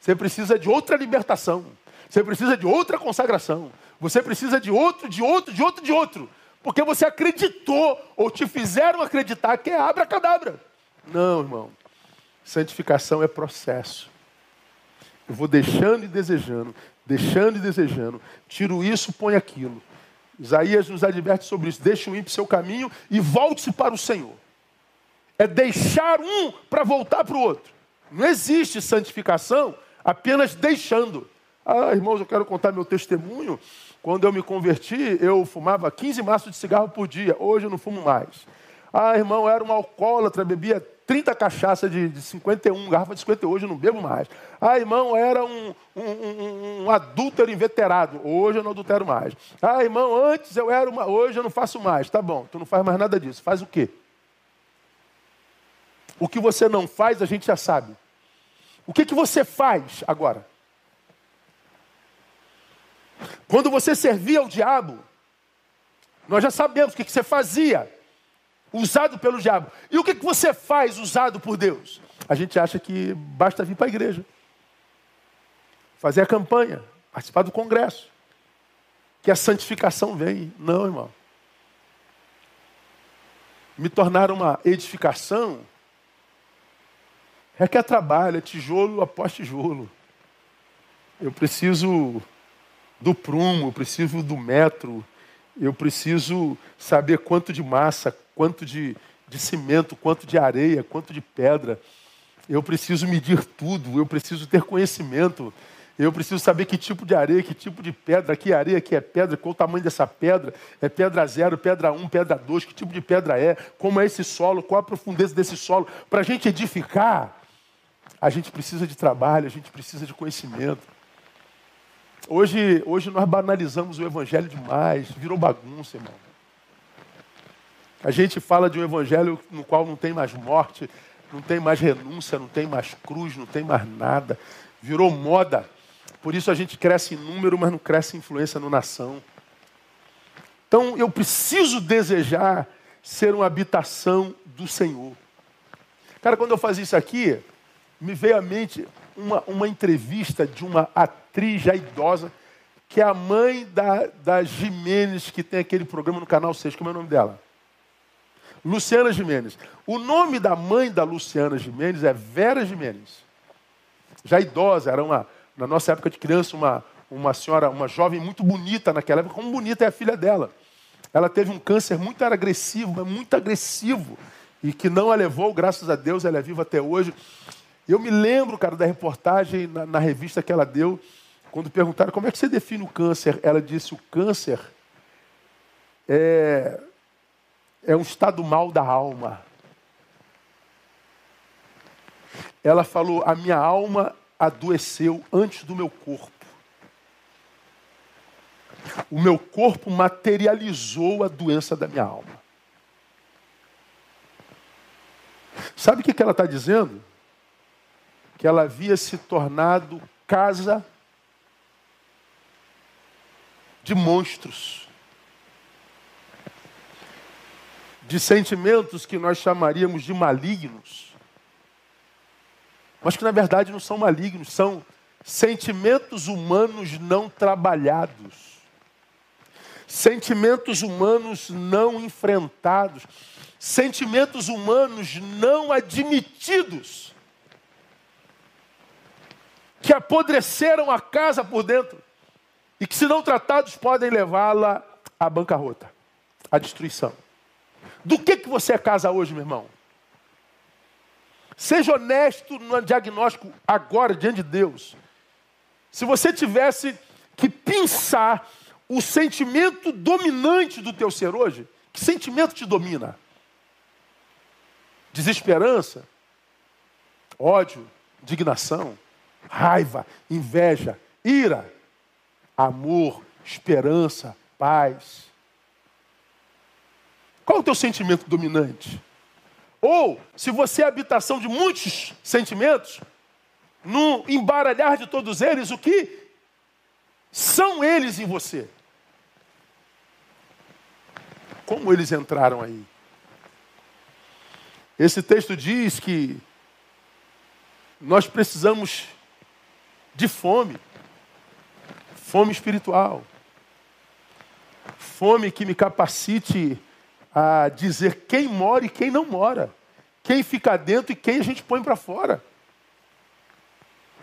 Você precisa de outra libertação. Você precisa de outra consagração. Você precisa de outro, de outro, de outro, de outro. Porque você acreditou ou te fizeram acreditar que é abra-cadabra. Não, irmão. Santificação é processo. Eu vou deixando e desejando, deixando e desejando. Tiro isso, põe aquilo. Isaías nos adverte sobre isso. Deixa o ímpio seu caminho e volte-se para o Senhor. É deixar um para voltar para o outro. Não existe santificação apenas deixando. Ah, irmãos, eu quero contar meu testemunho. Quando eu me converti, eu fumava 15 maços de cigarro por dia. Hoje eu não fumo mais. Ah, irmão, era um alcoólatra, bebia 30 cachaças de, de 51, garrafa de 50, hoje eu não bebo mais. Ah, irmão, era um, um, um, um adúltero inveterado, hoje eu não adultero mais. Ah, irmão, antes eu era uma, hoje eu não faço mais. Tá bom, tu não faz mais nada disso. Faz o quê? O que você não faz, a gente já sabe. O que, que você faz agora? Quando você servia ao diabo, nós já sabemos o que, que você fazia, usado pelo diabo. E o que, que você faz usado por Deus? A gente acha que basta vir para a igreja, fazer a campanha, participar do congresso, que a santificação vem. Não, irmão. Me tornar uma edificação requer trabalho, é tijolo após tijolo. Eu preciso do prumo, eu preciso do metro, eu preciso saber quanto de massa, quanto de, de cimento, quanto de areia, quanto de pedra. Eu preciso medir tudo, eu preciso ter conhecimento. Eu preciso saber que tipo de areia, que tipo de pedra, que areia, que é pedra, qual o tamanho dessa pedra, é pedra zero, pedra um, pedra dois, que tipo de pedra é, como é esse solo, qual a profundeza desse solo. Para a gente edificar, a gente precisa de trabalho, a gente precisa de conhecimento. Hoje, hoje nós banalizamos o evangelho demais, virou bagunça, irmão. A gente fala de um evangelho no qual não tem mais morte, não tem mais renúncia, não tem mais cruz, não tem mais nada. Virou moda. Por isso a gente cresce em número, mas não cresce em influência na nação. Então eu preciso desejar ser uma habitação do Senhor. Cara, quando eu fazia isso aqui, me veio à mente uma, uma entrevista de uma atriz já idosa, que é a mãe da, da Jimenez, que tem aquele programa no Canal 6. Como é o nome dela? Luciana Jimenez. O nome da mãe da Luciana Jimenez é Vera Jimenez. Já idosa, era uma, na nossa época de criança, uma, uma senhora, uma jovem muito bonita naquela época. Como bonita é a filha dela. Ela teve um câncer muito agressivo, muito agressivo. E que não a levou, graças a Deus, ela é viva até hoje. Eu me lembro, cara, da reportagem na, na revista que ela deu, quando perguntaram como é que você define o câncer. Ela disse: o câncer é, é um estado mal da alma. Ela falou: a minha alma adoeceu antes do meu corpo. O meu corpo materializou a doença da minha alma. Sabe o que ela está dizendo? que ela havia se tornado casa de monstros, de sentimentos que nós chamaríamos de malignos, mas que na verdade não são malignos, são sentimentos humanos não trabalhados, sentimentos humanos não enfrentados, sentimentos humanos não admitidos. Que apodreceram a casa por dentro e que, se não tratados, podem levá-la à bancarrota, à destruição. Do que, que você é casa hoje, meu irmão? Seja honesto no diagnóstico agora, diante de Deus. Se você tivesse que pensar o sentimento dominante do teu ser hoje, que sentimento te domina? Desesperança? Ódio? Indignação? raiva, inveja, ira, amor, esperança, paz. Qual o teu sentimento dominante? Ou, se você é habitação de muitos sentimentos, no embaralhar de todos eles, o que são eles em você? Como eles entraram aí? Esse texto diz que nós precisamos de fome. Fome espiritual. Fome que me capacite a dizer quem mora e quem não mora. Quem fica dentro e quem a gente põe para fora.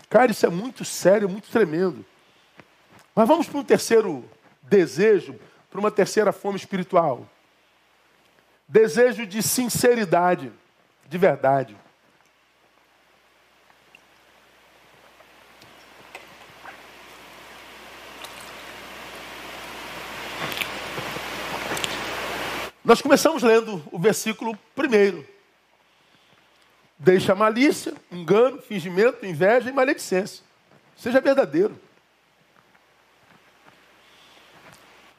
Cara, isso é muito sério, muito tremendo. Mas vamos para um terceiro desejo, para uma terceira fome espiritual. Desejo de sinceridade, de verdade. Nós começamos lendo o versículo primeiro. Deixa malícia, engano, fingimento, inveja e maledicência. Seja verdadeiro.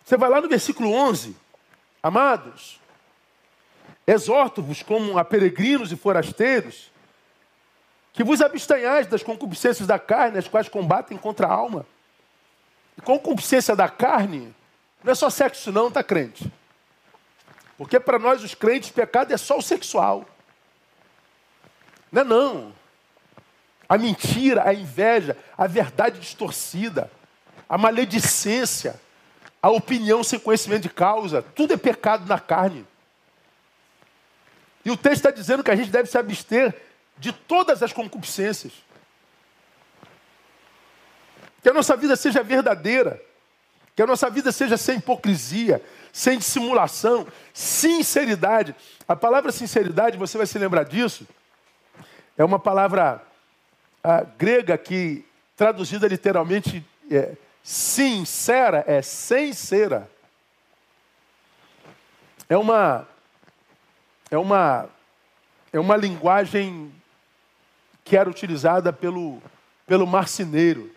Você vai lá no versículo 11. Amados, exorto-vos como a peregrinos e forasteiros, que vos abstenhais das concupiscências da carne, as quais combatem contra a alma. E concupiscência da carne não é só sexo não, tá crente? Porque para nós os crentes pecado é só o sexual. Não é não. A mentira, a inveja, a verdade distorcida, a maledicência, a opinião sem conhecimento de causa, tudo é pecado na carne. E o texto está dizendo que a gente deve se abster de todas as concupiscências. Que a nossa vida seja verdadeira. Que a nossa vida seja sem hipocrisia, sem dissimulação, sinceridade. A palavra sinceridade, você vai se lembrar disso, é uma palavra ah, grega que, traduzida literalmente, é, sincera, é sincera. É uma, é uma, é uma linguagem que era utilizada pelo, pelo marceneiro.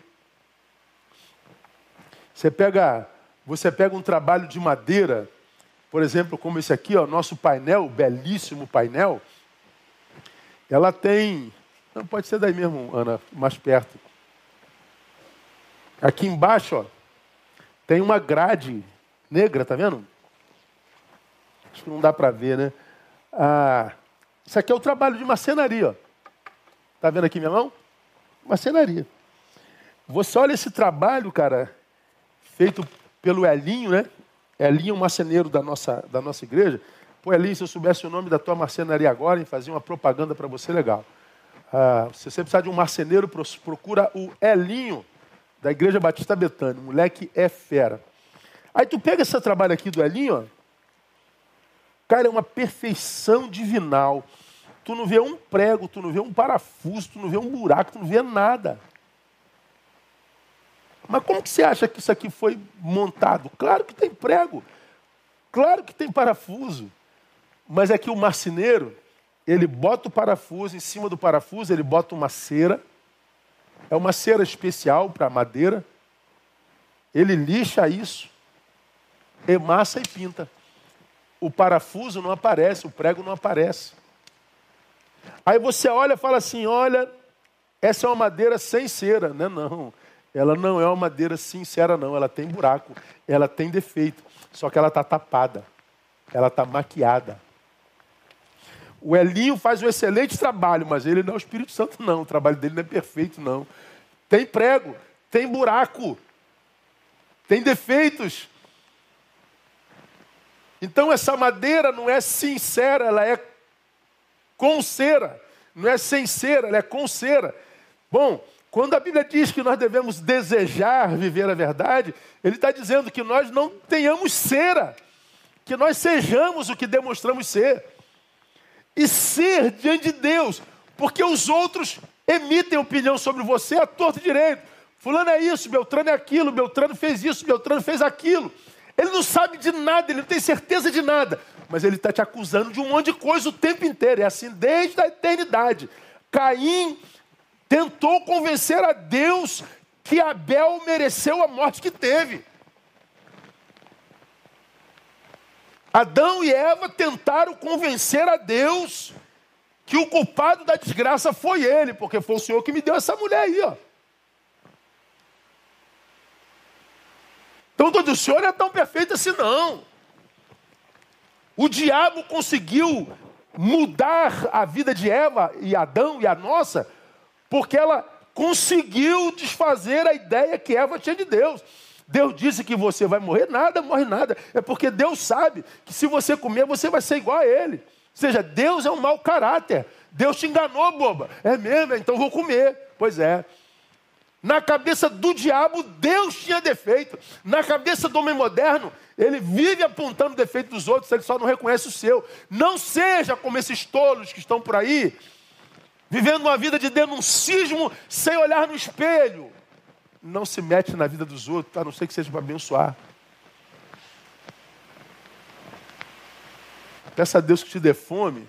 Você pega, você pega um trabalho de madeira, por exemplo, como esse aqui, ó, nosso painel, belíssimo painel. Ela tem, não pode ser daí mesmo, Ana, mais perto. Aqui embaixo, ó, tem uma grade negra, tá vendo? Acho que não dá para ver, né? Ah, isso aqui é o trabalho de marcenaria, ó. Tá vendo aqui minha mão? Marcenaria. Você olha esse trabalho, cara, feito pelo Elinho, né? Elinho, um marceneiro da nossa, da nossa igreja. Pô, Elinho, se eu soubesse o nome da tua marcenaria agora, em fazer uma propaganda para você legal. Ah, se você precisar de um marceneiro, procura o Elinho, da Igreja Batista Betânia. Moleque é fera. Aí tu pega esse trabalho aqui do Elinho, ó. Cara, é uma perfeição divinal. Tu não vê um prego, tu não vê um parafuso, tu não vê um buraco, tu não vê nada. Mas como que você acha que isso aqui foi montado? Claro que tem prego, claro que tem parafuso. Mas é que o marceneiro, ele bota o parafuso, em cima do parafuso ele bota uma cera. É uma cera especial para madeira. Ele lixa isso, emassa e pinta. O parafuso não aparece, o prego não aparece. Aí você olha e fala assim: olha, essa é uma madeira sem cera. Não, não. Ela não é uma madeira sincera, não. Ela tem buraco, ela tem defeito. Só que ela está tapada, ela está maquiada. O Elinho faz um excelente trabalho, mas ele não é o Espírito Santo, não. O trabalho dele não é perfeito, não. Tem prego, tem buraco, tem defeitos. Então essa madeira não é sincera, ela é com cera. Não é sem cera, ela é com cera. Bom, quando a Bíblia diz que nós devemos desejar viver a verdade, ele está dizendo que nós não tenhamos cera, que nós sejamos o que demonstramos ser. E ser diante de Deus, porque os outros emitem opinião sobre você a torto direito. Fulano é isso, Beltrano é aquilo, Beltrano fez isso, Beltrano fez aquilo. Ele não sabe de nada, ele não tem certeza de nada, mas ele está te acusando de um monte de coisa o tempo inteiro. É assim desde a eternidade. Caim tentou convencer a Deus que Abel mereceu a morte que teve. Adão e Eva tentaram convencer a Deus que o culpado da desgraça foi ele, porque foi o Senhor que me deu essa mulher aí, ó. Então todo o Senhor é tão perfeito assim, não. O diabo conseguiu mudar a vida de Eva e Adão e a nossa porque ela conseguiu desfazer a ideia que Eva tinha de Deus. Deus disse que você vai morrer, nada, morre nada. É porque Deus sabe que se você comer, você vai ser igual a Ele. Ou seja, Deus é um mau caráter. Deus te enganou, boba. É mesmo, então vou comer. Pois é. Na cabeça do diabo, Deus tinha defeito. Na cabeça do homem moderno, ele vive apontando o defeito dos outros, ele só não reconhece o seu. Não seja como esses tolos que estão por aí, vivendo uma vida de denuncismo sem olhar no espelho. Não se mete na vida dos outros, a não ser que seja para abençoar. Peça a Deus que te dê fome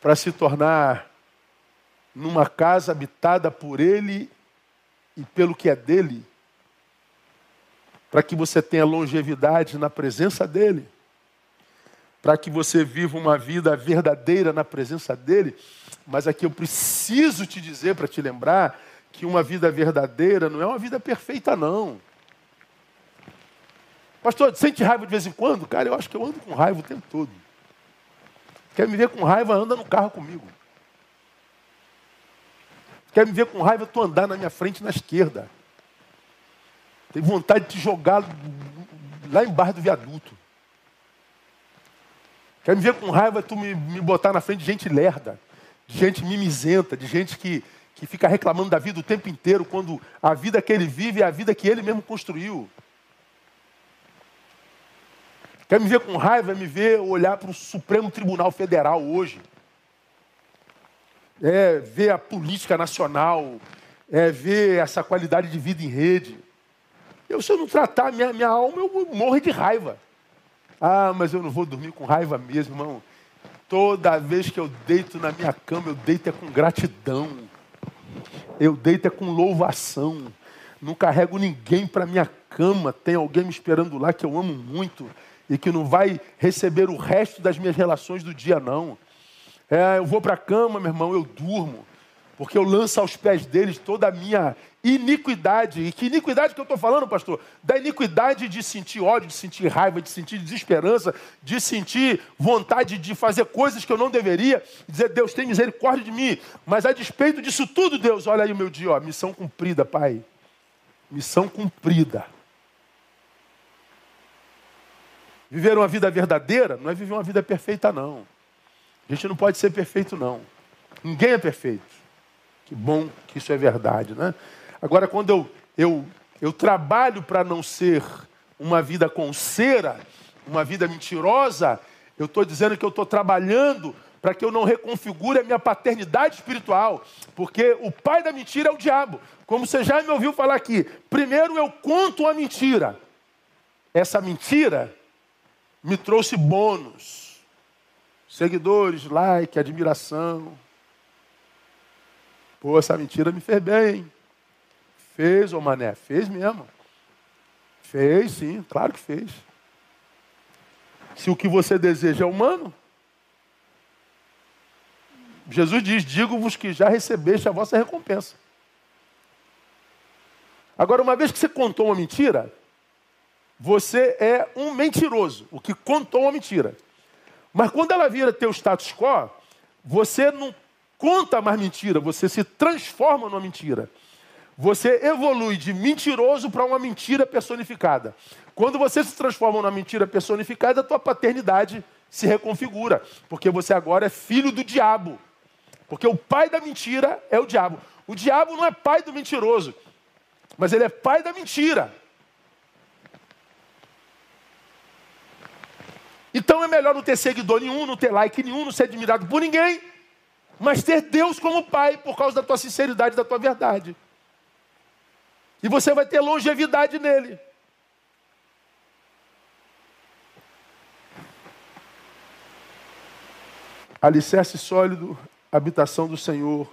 para se tornar numa casa habitada por Ele e pelo que é dele, para que você tenha longevidade na presença dEle, para que você viva uma vida verdadeira na presença dEle. Mas aqui eu preciso te dizer, para te lembrar, que uma vida verdadeira não é uma vida perfeita, não. Pastor, sente raiva de vez em quando? Cara, eu acho que eu ando com raiva o tempo todo. Quer me ver com raiva, anda no carro comigo. Quer me ver com raiva, tu andar na minha frente na esquerda. Tem vontade de te jogar lá embaixo do viaduto. Quer me ver com raiva, tu me, me botar na frente de gente lerda, de gente mimizenta, de gente que, que fica reclamando da vida o tempo inteiro, quando a vida que ele vive é a vida que ele mesmo construiu. Quer me ver com raiva? Me ver olhar para o Supremo Tribunal Federal hoje. É ver a política nacional, é ver essa qualidade de vida em rede. Eu, se eu não tratar minha, minha alma, eu morro de raiva. Ah, mas eu não vou dormir com raiva mesmo, irmão. Toda vez que eu deito na minha cama, eu deito é com gratidão. Eu deito é com louvação. Não carrego ninguém para minha cama. Tem alguém me esperando lá que eu amo muito e que não vai receber o resto das minhas relações do dia, não. É, eu vou para a cama, meu irmão, eu durmo, porque eu lanço aos pés deles toda a minha iniquidade. E que iniquidade que eu estou falando, pastor? Da iniquidade de sentir ódio, de sentir raiva, de sentir desesperança, de sentir vontade de fazer coisas que eu não deveria, dizer, Deus, tem misericórdia de mim. Mas a despeito disso tudo, Deus, olha aí o meu dia, ó, missão cumprida, Pai. Missão cumprida. Viver uma vida verdadeira não é viver uma vida perfeita, não. A gente não pode ser perfeito, não. Ninguém é perfeito. Que bom que isso é verdade, né? Agora, quando eu, eu, eu trabalho para não ser uma vida com cera, uma vida mentirosa, eu estou dizendo que eu estou trabalhando para que eu não reconfigure a minha paternidade espiritual, porque o pai da mentira é o diabo. Como você já me ouviu falar aqui, primeiro eu conto uma mentira. Essa mentira me trouxe bônus. Seguidores, like, admiração. Pô, essa mentira me fez bem. Fez, ô mané, fez mesmo. Fez, sim, claro que fez. Se o que você deseja é humano, Jesus diz: Digo-vos que já recebeste a vossa recompensa. Agora, uma vez que você contou uma mentira, você é um mentiroso, o que contou uma mentira. Mas quando ela vira teu status quo, você não conta mais mentira, você se transforma numa mentira. Você evolui de mentiroso para uma mentira personificada. Quando você se transforma numa mentira personificada, a tua paternidade se reconfigura, porque você agora é filho do diabo. Porque o pai da mentira é o diabo. O diabo não é pai do mentiroso, mas ele é pai da mentira. Então é melhor não ter seguidor nenhum, não ter like nenhum, não ser admirado por ninguém, mas ter Deus como Pai por causa da tua sinceridade, da tua verdade. E você vai ter longevidade nele. Alicerce sólido, habitação do Senhor,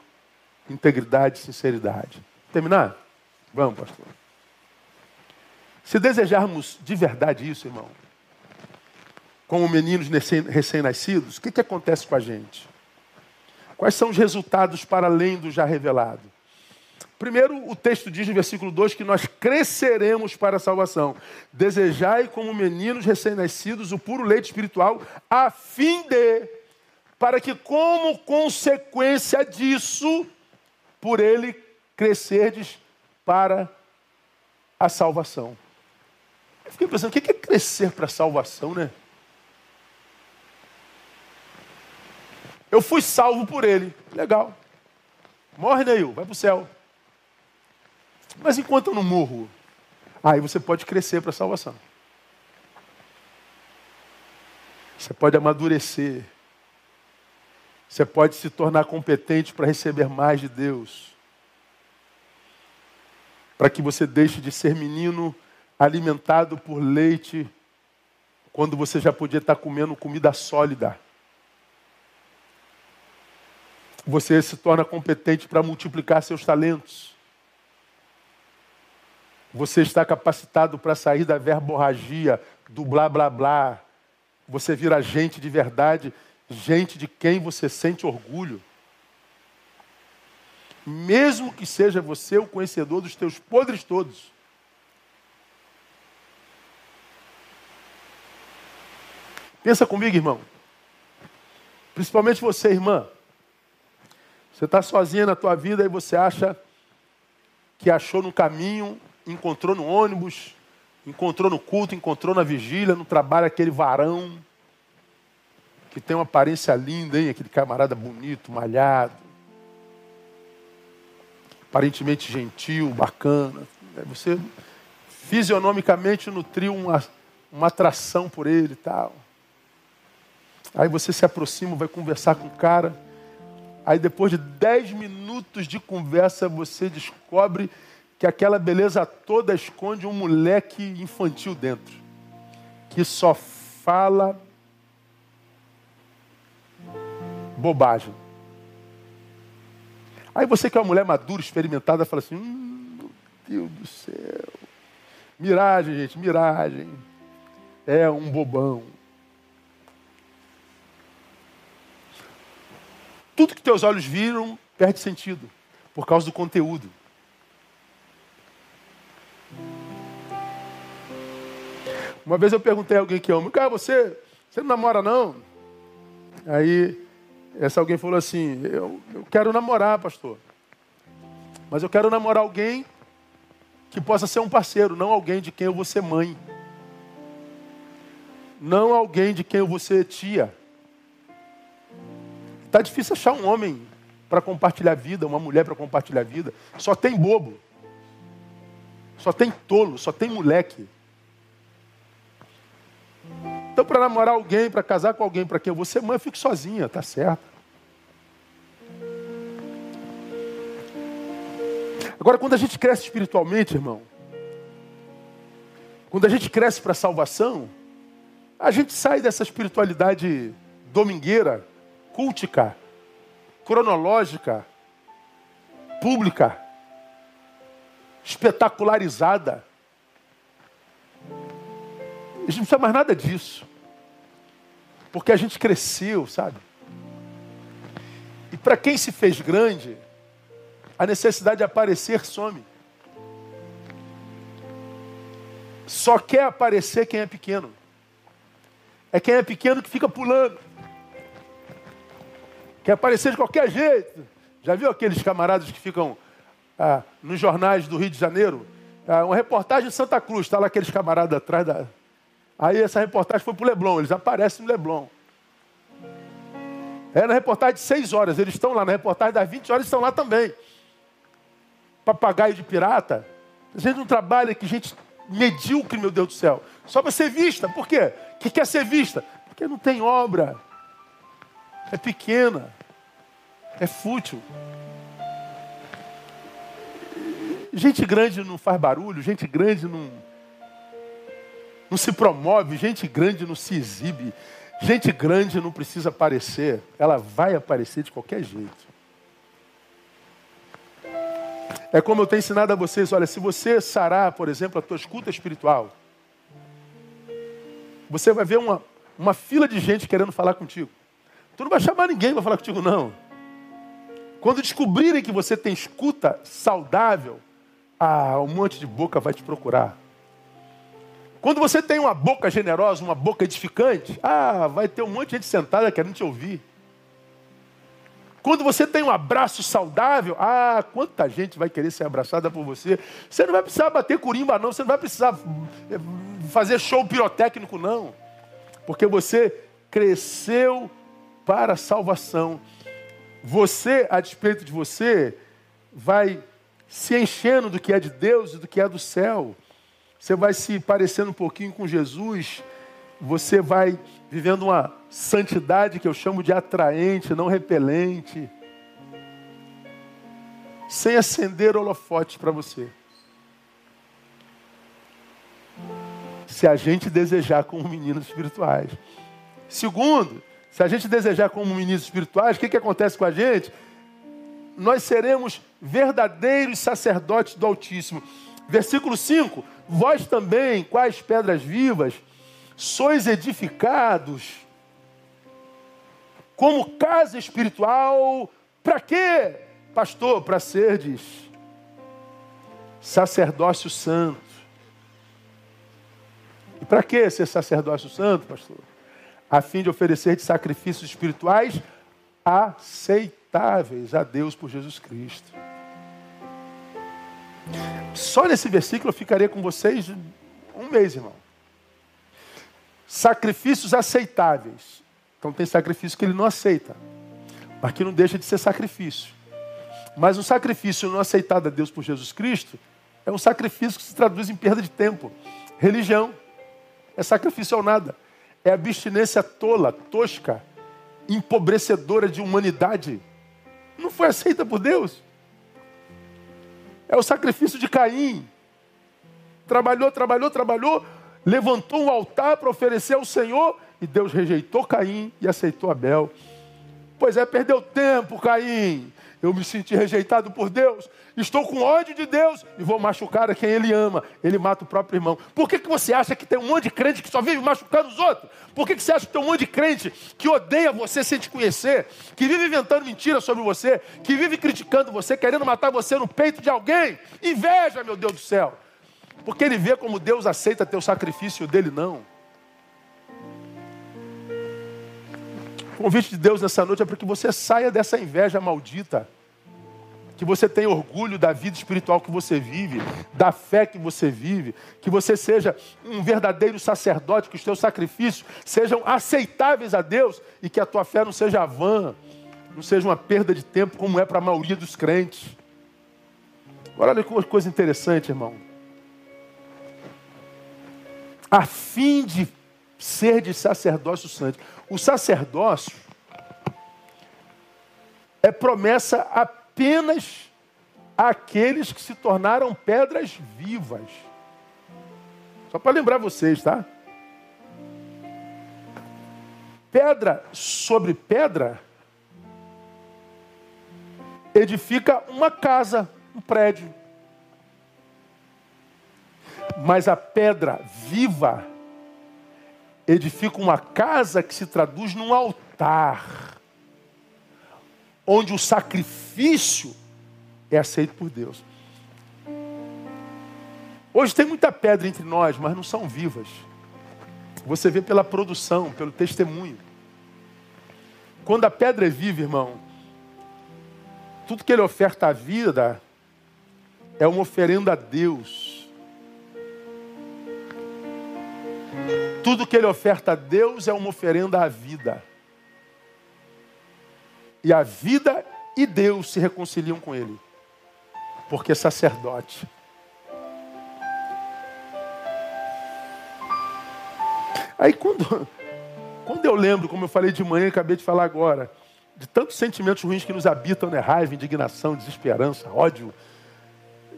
integridade, sinceridade. Terminar? Vamos, pastor. Se desejarmos de verdade isso, irmão, como meninos recém-nascidos, o que, que acontece com a gente? Quais são os resultados para além do já revelado? Primeiro, o texto diz no versículo 2 que nós cresceremos para a salvação. Desejai como meninos recém-nascidos o puro leite espiritual, a fim de, para que como consequência disso, por ele crescerdes para a salvação. Eu fiquei pensando, o que é crescer para a salvação, né? Eu fui salvo por ele. Legal. Morre, Neil, vai para o céu. Mas enquanto eu não morro, aí você pode crescer para a salvação. Você pode amadurecer. Você pode se tornar competente para receber mais de Deus. Para que você deixe de ser menino alimentado por leite quando você já podia estar comendo comida sólida. Você se torna competente para multiplicar seus talentos. Você está capacitado para sair da verborragia, do blá blá blá. Você vira gente de verdade, gente de quem você sente orgulho. Mesmo que seja você o conhecedor dos teus podres todos. Pensa comigo, irmão. Principalmente você, irmã. Você está sozinha na tua vida e você acha que achou no caminho, encontrou no ônibus, encontrou no culto, encontrou na vigília, no trabalho aquele varão que tem uma aparência linda, hein? Aquele camarada bonito, malhado, aparentemente gentil, bacana. Você fisionomicamente nutriu uma, uma atração por ele e tal. Aí você se aproxima, vai conversar com o cara. Aí depois de 10 minutos de conversa, você descobre que aquela beleza toda esconde um moleque infantil dentro. Que só fala bobagem. Aí você que é uma mulher madura, experimentada, fala assim, hum, meu Deus do céu. Miragem, gente, miragem. É um bobão. Tudo que teus olhos viram perde sentido por causa do conteúdo. Uma vez eu perguntei a alguém que ama, cara, você, você não namora não? Aí essa alguém falou assim, eu, eu quero namorar, pastor. Mas eu quero namorar alguém que possa ser um parceiro, não alguém de quem eu vou ser mãe. Não alguém de quem eu vou ser tia. Está difícil achar um homem para compartilhar a vida, uma mulher para compartilhar a vida. Só tem bobo. Só tem tolo, só tem moleque. Então, para namorar alguém, para casar com alguém, para quem eu vou ser mãe, eu fico sozinha, tá certo. Agora, quando a gente cresce espiritualmente, irmão, quando a gente cresce para a salvação, a gente sai dessa espiritualidade domingueira cultica, cronológica, pública, espetacularizada. A gente não precisa mais nada disso. Porque a gente cresceu, sabe? E para quem se fez grande, a necessidade de aparecer some. Só quer aparecer quem é pequeno. É quem é pequeno que fica pulando. Quer aparecer de qualquer jeito. Já viu aqueles camaradas que ficam ah, nos jornais do Rio de Janeiro? Ah, uma reportagem de Santa Cruz, está lá aqueles camaradas atrás da. Aí essa reportagem foi para o Leblon, eles aparecem no Leblon. É na reportagem de 6 horas, eles estão lá. Na reportagem das 20 horas, estão lá também. Papagaio de pirata. A gente não trabalha que gente medíocre, meu Deus do céu. Só para ser vista. Por quê? Que quer ser vista? Porque não tem obra é pequena, é fútil. Gente grande não faz barulho, gente grande não, não se promove, gente grande não se exibe, gente grande não precisa aparecer, ela vai aparecer de qualquer jeito. É como eu tenho ensinado a vocês, olha, se você sarar, por exemplo, a tua escuta espiritual, você vai ver uma, uma fila de gente querendo falar contigo. Tu não vai chamar ninguém para falar contigo, não. Quando descobrirem que você tem escuta saudável, ah, um monte de boca vai te procurar. Quando você tem uma boca generosa, uma boca edificante, ah, vai ter um monte de gente sentada querendo te ouvir. Quando você tem um abraço saudável, ah, quanta gente vai querer ser abraçada por você. Você não vai precisar bater curimba, não. Você não vai precisar eh, fazer show pirotécnico, não. Porque você cresceu para a salvação. Você, a despeito de você, vai se enchendo do que é de Deus e do que é do céu. Você vai se parecendo um pouquinho com Jesus. Você vai vivendo uma santidade que eu chamo de atraente, não repelente. Sem acender holofotes para você. se a gente desejar como meninos espirituais. Segundo, se a gente desejar como meninos espirituais, o que, que acontece com a gente? Nós seremos verdadeiros sacerdotes do Altíssimo. Versículo 5: Vós também, quais pedras vivas, sois edificados como casa espiritual, para quê, pastor? Para serdes sacerdócio santo. E para que ser sacerdócio santo, pastor? A fim de oferecer de sacrifícios espirituais aceitáveis a Deus por Jesus Cristo. Só nesse versículo eu ficaria com vocês um mês, irmão. Sacrifícios aceitáveis. Então tem sacrifício que ele não aceita, mas que não deixa de ser sacrifício. Mas um sacrifício não aceitado a Deus por Jesus Cristo é um sacrifício que se traduz em perda de tempo. Religião é sacrifício ao nada. É abstinência tola, tosca, empobrecedora de humanidade. Não foi aceita por Deus. É o sacrifício de Caim. Trabalhou, trabalhou, trabalhou, levantou um altar para oferecer ao Senhor e Deus rejeitou Caim e aceitou Abel. Pois é, perdeu tempo, Caim. Eu me senti rejeitado por Deus. Estou com ódio de Deus e vou machucar a quem Ele ama. Ele mata o próprio irmão. Por que, que você acha que tem um monte de crente que só vive machucando os outros? Por que, que você acha que tem um monte de crente que odeia você sem te conhecer? Que vive inventando mentiras sobre você? Que vive criticando você, querendo matar você no peito de alguém? Inveja, meu Deus do céu. Porque ele vê como Deus aceita teu sacrifício dele não. O convite de Deus nessa noite é para que você saia dessa inveja maldita. Que você tenha orgulho da vida espiritual que você vive, da fé que você vive, que você seja um verdadeiro sacerdote, que os teus sacrifícios sejam aceitáveis a Deus e que a tua fé não seja vã, não seja uma perda de tempo como é para a maioria dos crentes. Agora olha que coisa interessante, irmão. A fim de ser de sacerdócio santo. O sacerdócio é promessa apenas àqueles que se tornaram pedras vivas. Só para lembrar vocês, tá? Pedra sobre pedra edifica uma casa, um prédio. Mas a pedra viva edifica uma casa que se traduz num altar, onde o sacrifício é aceito por Deus. Hoje tem muita pedra entre nós, mas não são vivas. Você vê pela produção, pelo testemunho. Quando a pedra é viva, irmão, tudo que ele oferta à vida é uma oferenda a Deus. Tudo que ele oferta a Deus é uma oferenda à vida. E a vida e Deus se reconciliam com ele. Porque é sacerdote. Aí quando, quando eu lembro, como eu falei de manhã e acabei de falar agora, de tantos sentimentos ruins que nos habitam, né? Raiva, indignação, desesperança, ódio.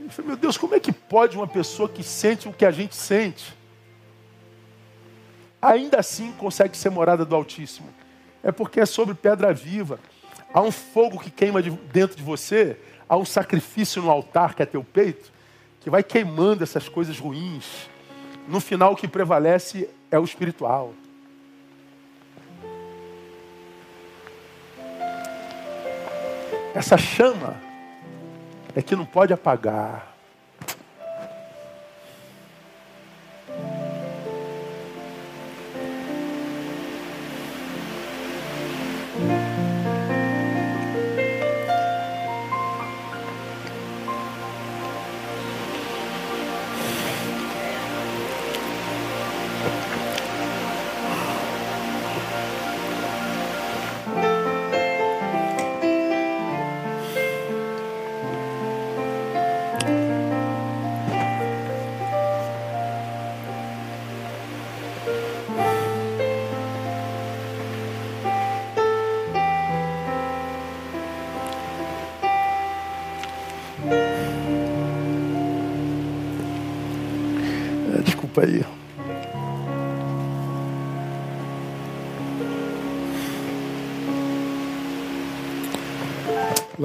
Eu falei, meu Deus, como é que pode uma pessoa que sente o que a gente sente ainda assim consegue ser morada do Altíssimo. É porque é sobre pedra viva. Há um fogo que queima de dentro de você, há um sacrifício no altar que é teu peito, que vai queimando essas coisas ruins. No final, o que prevalece é o espiritual. Essa chama é que não pode apagar.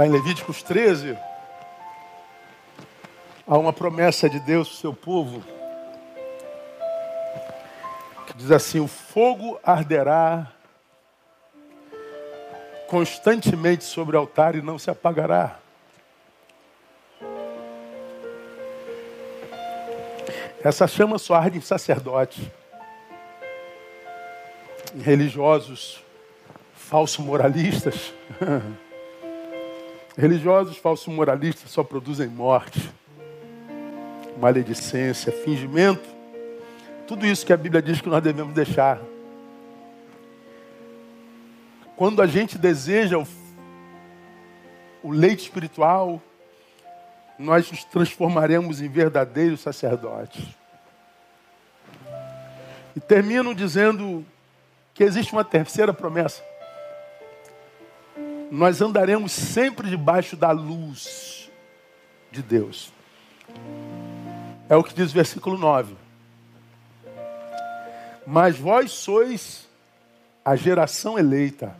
Lá em Levíticos 13, há uma promessa de Deus para o seu povo, que diz assim: o fogo arderá constantemente sobre o altar e não se apagará. Essa chama só arde em sacerdote, em religiosos falsos moralistas. religiosos falsos moralistas só produzem morte, maledicência, fingimento. Tudo isso que a Bíblia diz que nós devemos deixar. Quando a gente deseja o, o leite espiritual, nós nos transformaremos em verdadeiros sacerdotes. E termino dizendo que existe uma terceira promessa. Nós andaremos sempre debaixo da luz de Deus. É o que diz o versículo 9. Mas vós sois a geração eleita,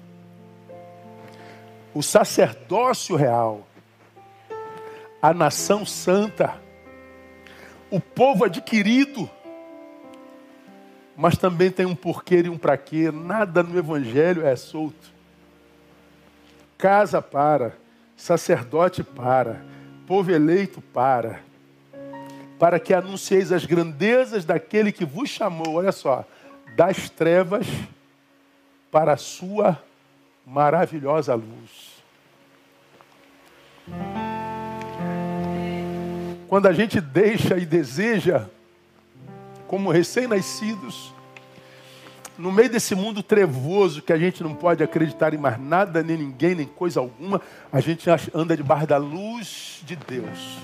o sacerdócio real a nação santa, o povo adquirido. Mas também tem um porquê e um para quê. Nada no Evangelho é solto. Casa para, sacerdote para, povo eleito para, para que anuncieis as grandezas daquele que vos chamou, olha só, das trevas para a sua maravilhosa luz. Quando a gente deixa e deseja, como recém-nascidos, no meio desse mundo trevoso que a gente não pode acreditar em mais nada, nem ninguém, nem coisa alguma, a gente anda debaixo da luz de Deus.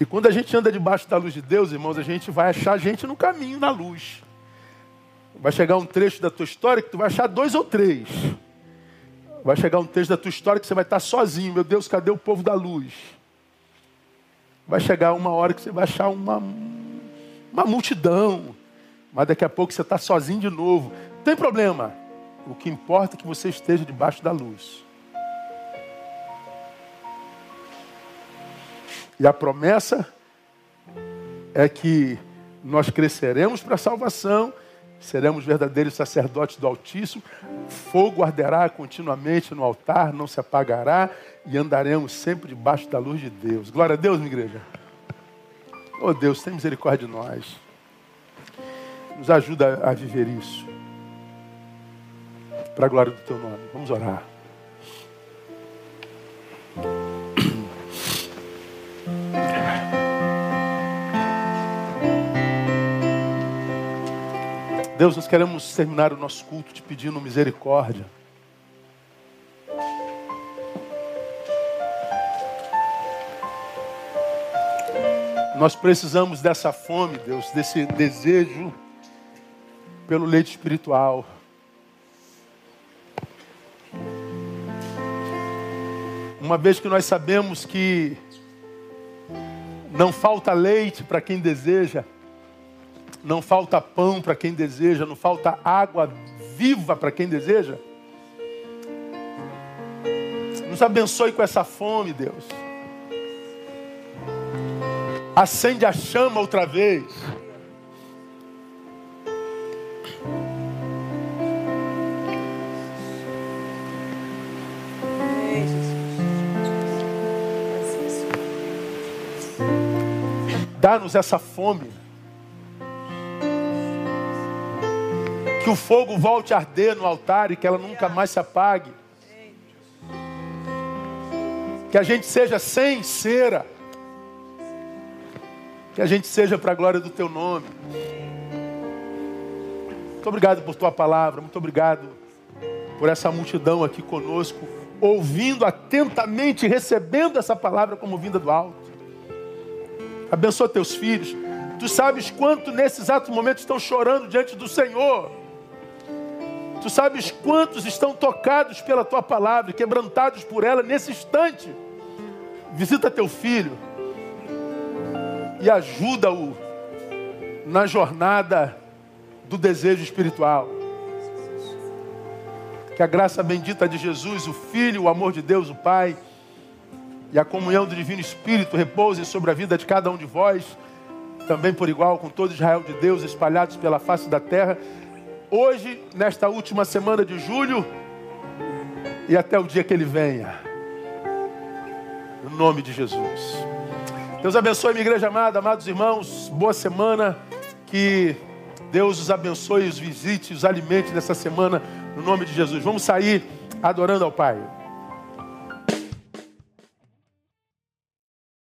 E quando a gente anda debaixo da luz de Deus, irmãos, a gente vai achar gente no caminho, na luz. Vai chegar um trecho da tua história que tu vai achar dois ou três. Vai chegar um texto da tua história que você vai estar sozinho. Meu Deus, cadê o povo da luz? Vai chegar uma hora que você vai achar uma, uma multidão. Mas daqui a pouco você está sozinho de novo. Não tem problema. O que importa é que você esteja debaixo da luz. E a promessa é que nós cresceremos para a salvação seremos verdadeiros sacerdotes do Altíssimo, fogo arderá continuamente no altar, não se apagará, e andaremos sempre debaixo da luz de Deus. Glória a Deus, minha igreja. Oh Deus, tem misericórdia de nós. Nos ajuda a viver isso. Para a glória do teu nome. Vamos orar. Deus, nós queremos terminar o nosso culto te pedindo misericórdia. Nós precisamos dessa fome, Deus, desse desejo pelo leite espiritual. Uma vez que nós sabemos que não falta leite para quem deseja, não falta pão para quem deseja, não falta água viva para quem deseja. Nos abençoe com essa fome, Deus. Acende a chama outra vez. Dá-nos essa fome. que o fogo volte a arder no altar e que ela nunca mais se apague. Que a gente seja sem cera. Que a gente seja para a glória do teu nome. Muito obrigado por tua palavra. Muito obrigado por essa multidão aqui conosco, ouvindo atentamente, recebendo essa palavra como vinda do alto. Abençoa teus filhos. Tu sabes quanto nesses exato momentos estão chorando diante do Senhor. Tu sabes quantos estão tocados pela tua palavra, quebrantados por ela nesse instante. Visita teu filho e ajuda-o na jornada do desejo espiritual. Que a graça bendita de Jesus, o Filho, o amor de Deus, o Pai, e a comunhão do Divino Espírito repouse sobre a vida de cada um de vós, também por igual com todo Israel de Deus espalhados pela face da terra, hoje, nesta última semana de julho, e até o dia que Ele venha. No nome de Jesus. Deus abençoe minha igreja amada, amados irmãos, boa semana, que Deus os abençoe, os visite, os alimente nessa semana, no nome de Jesus. Vamos sair adorando ao Pai.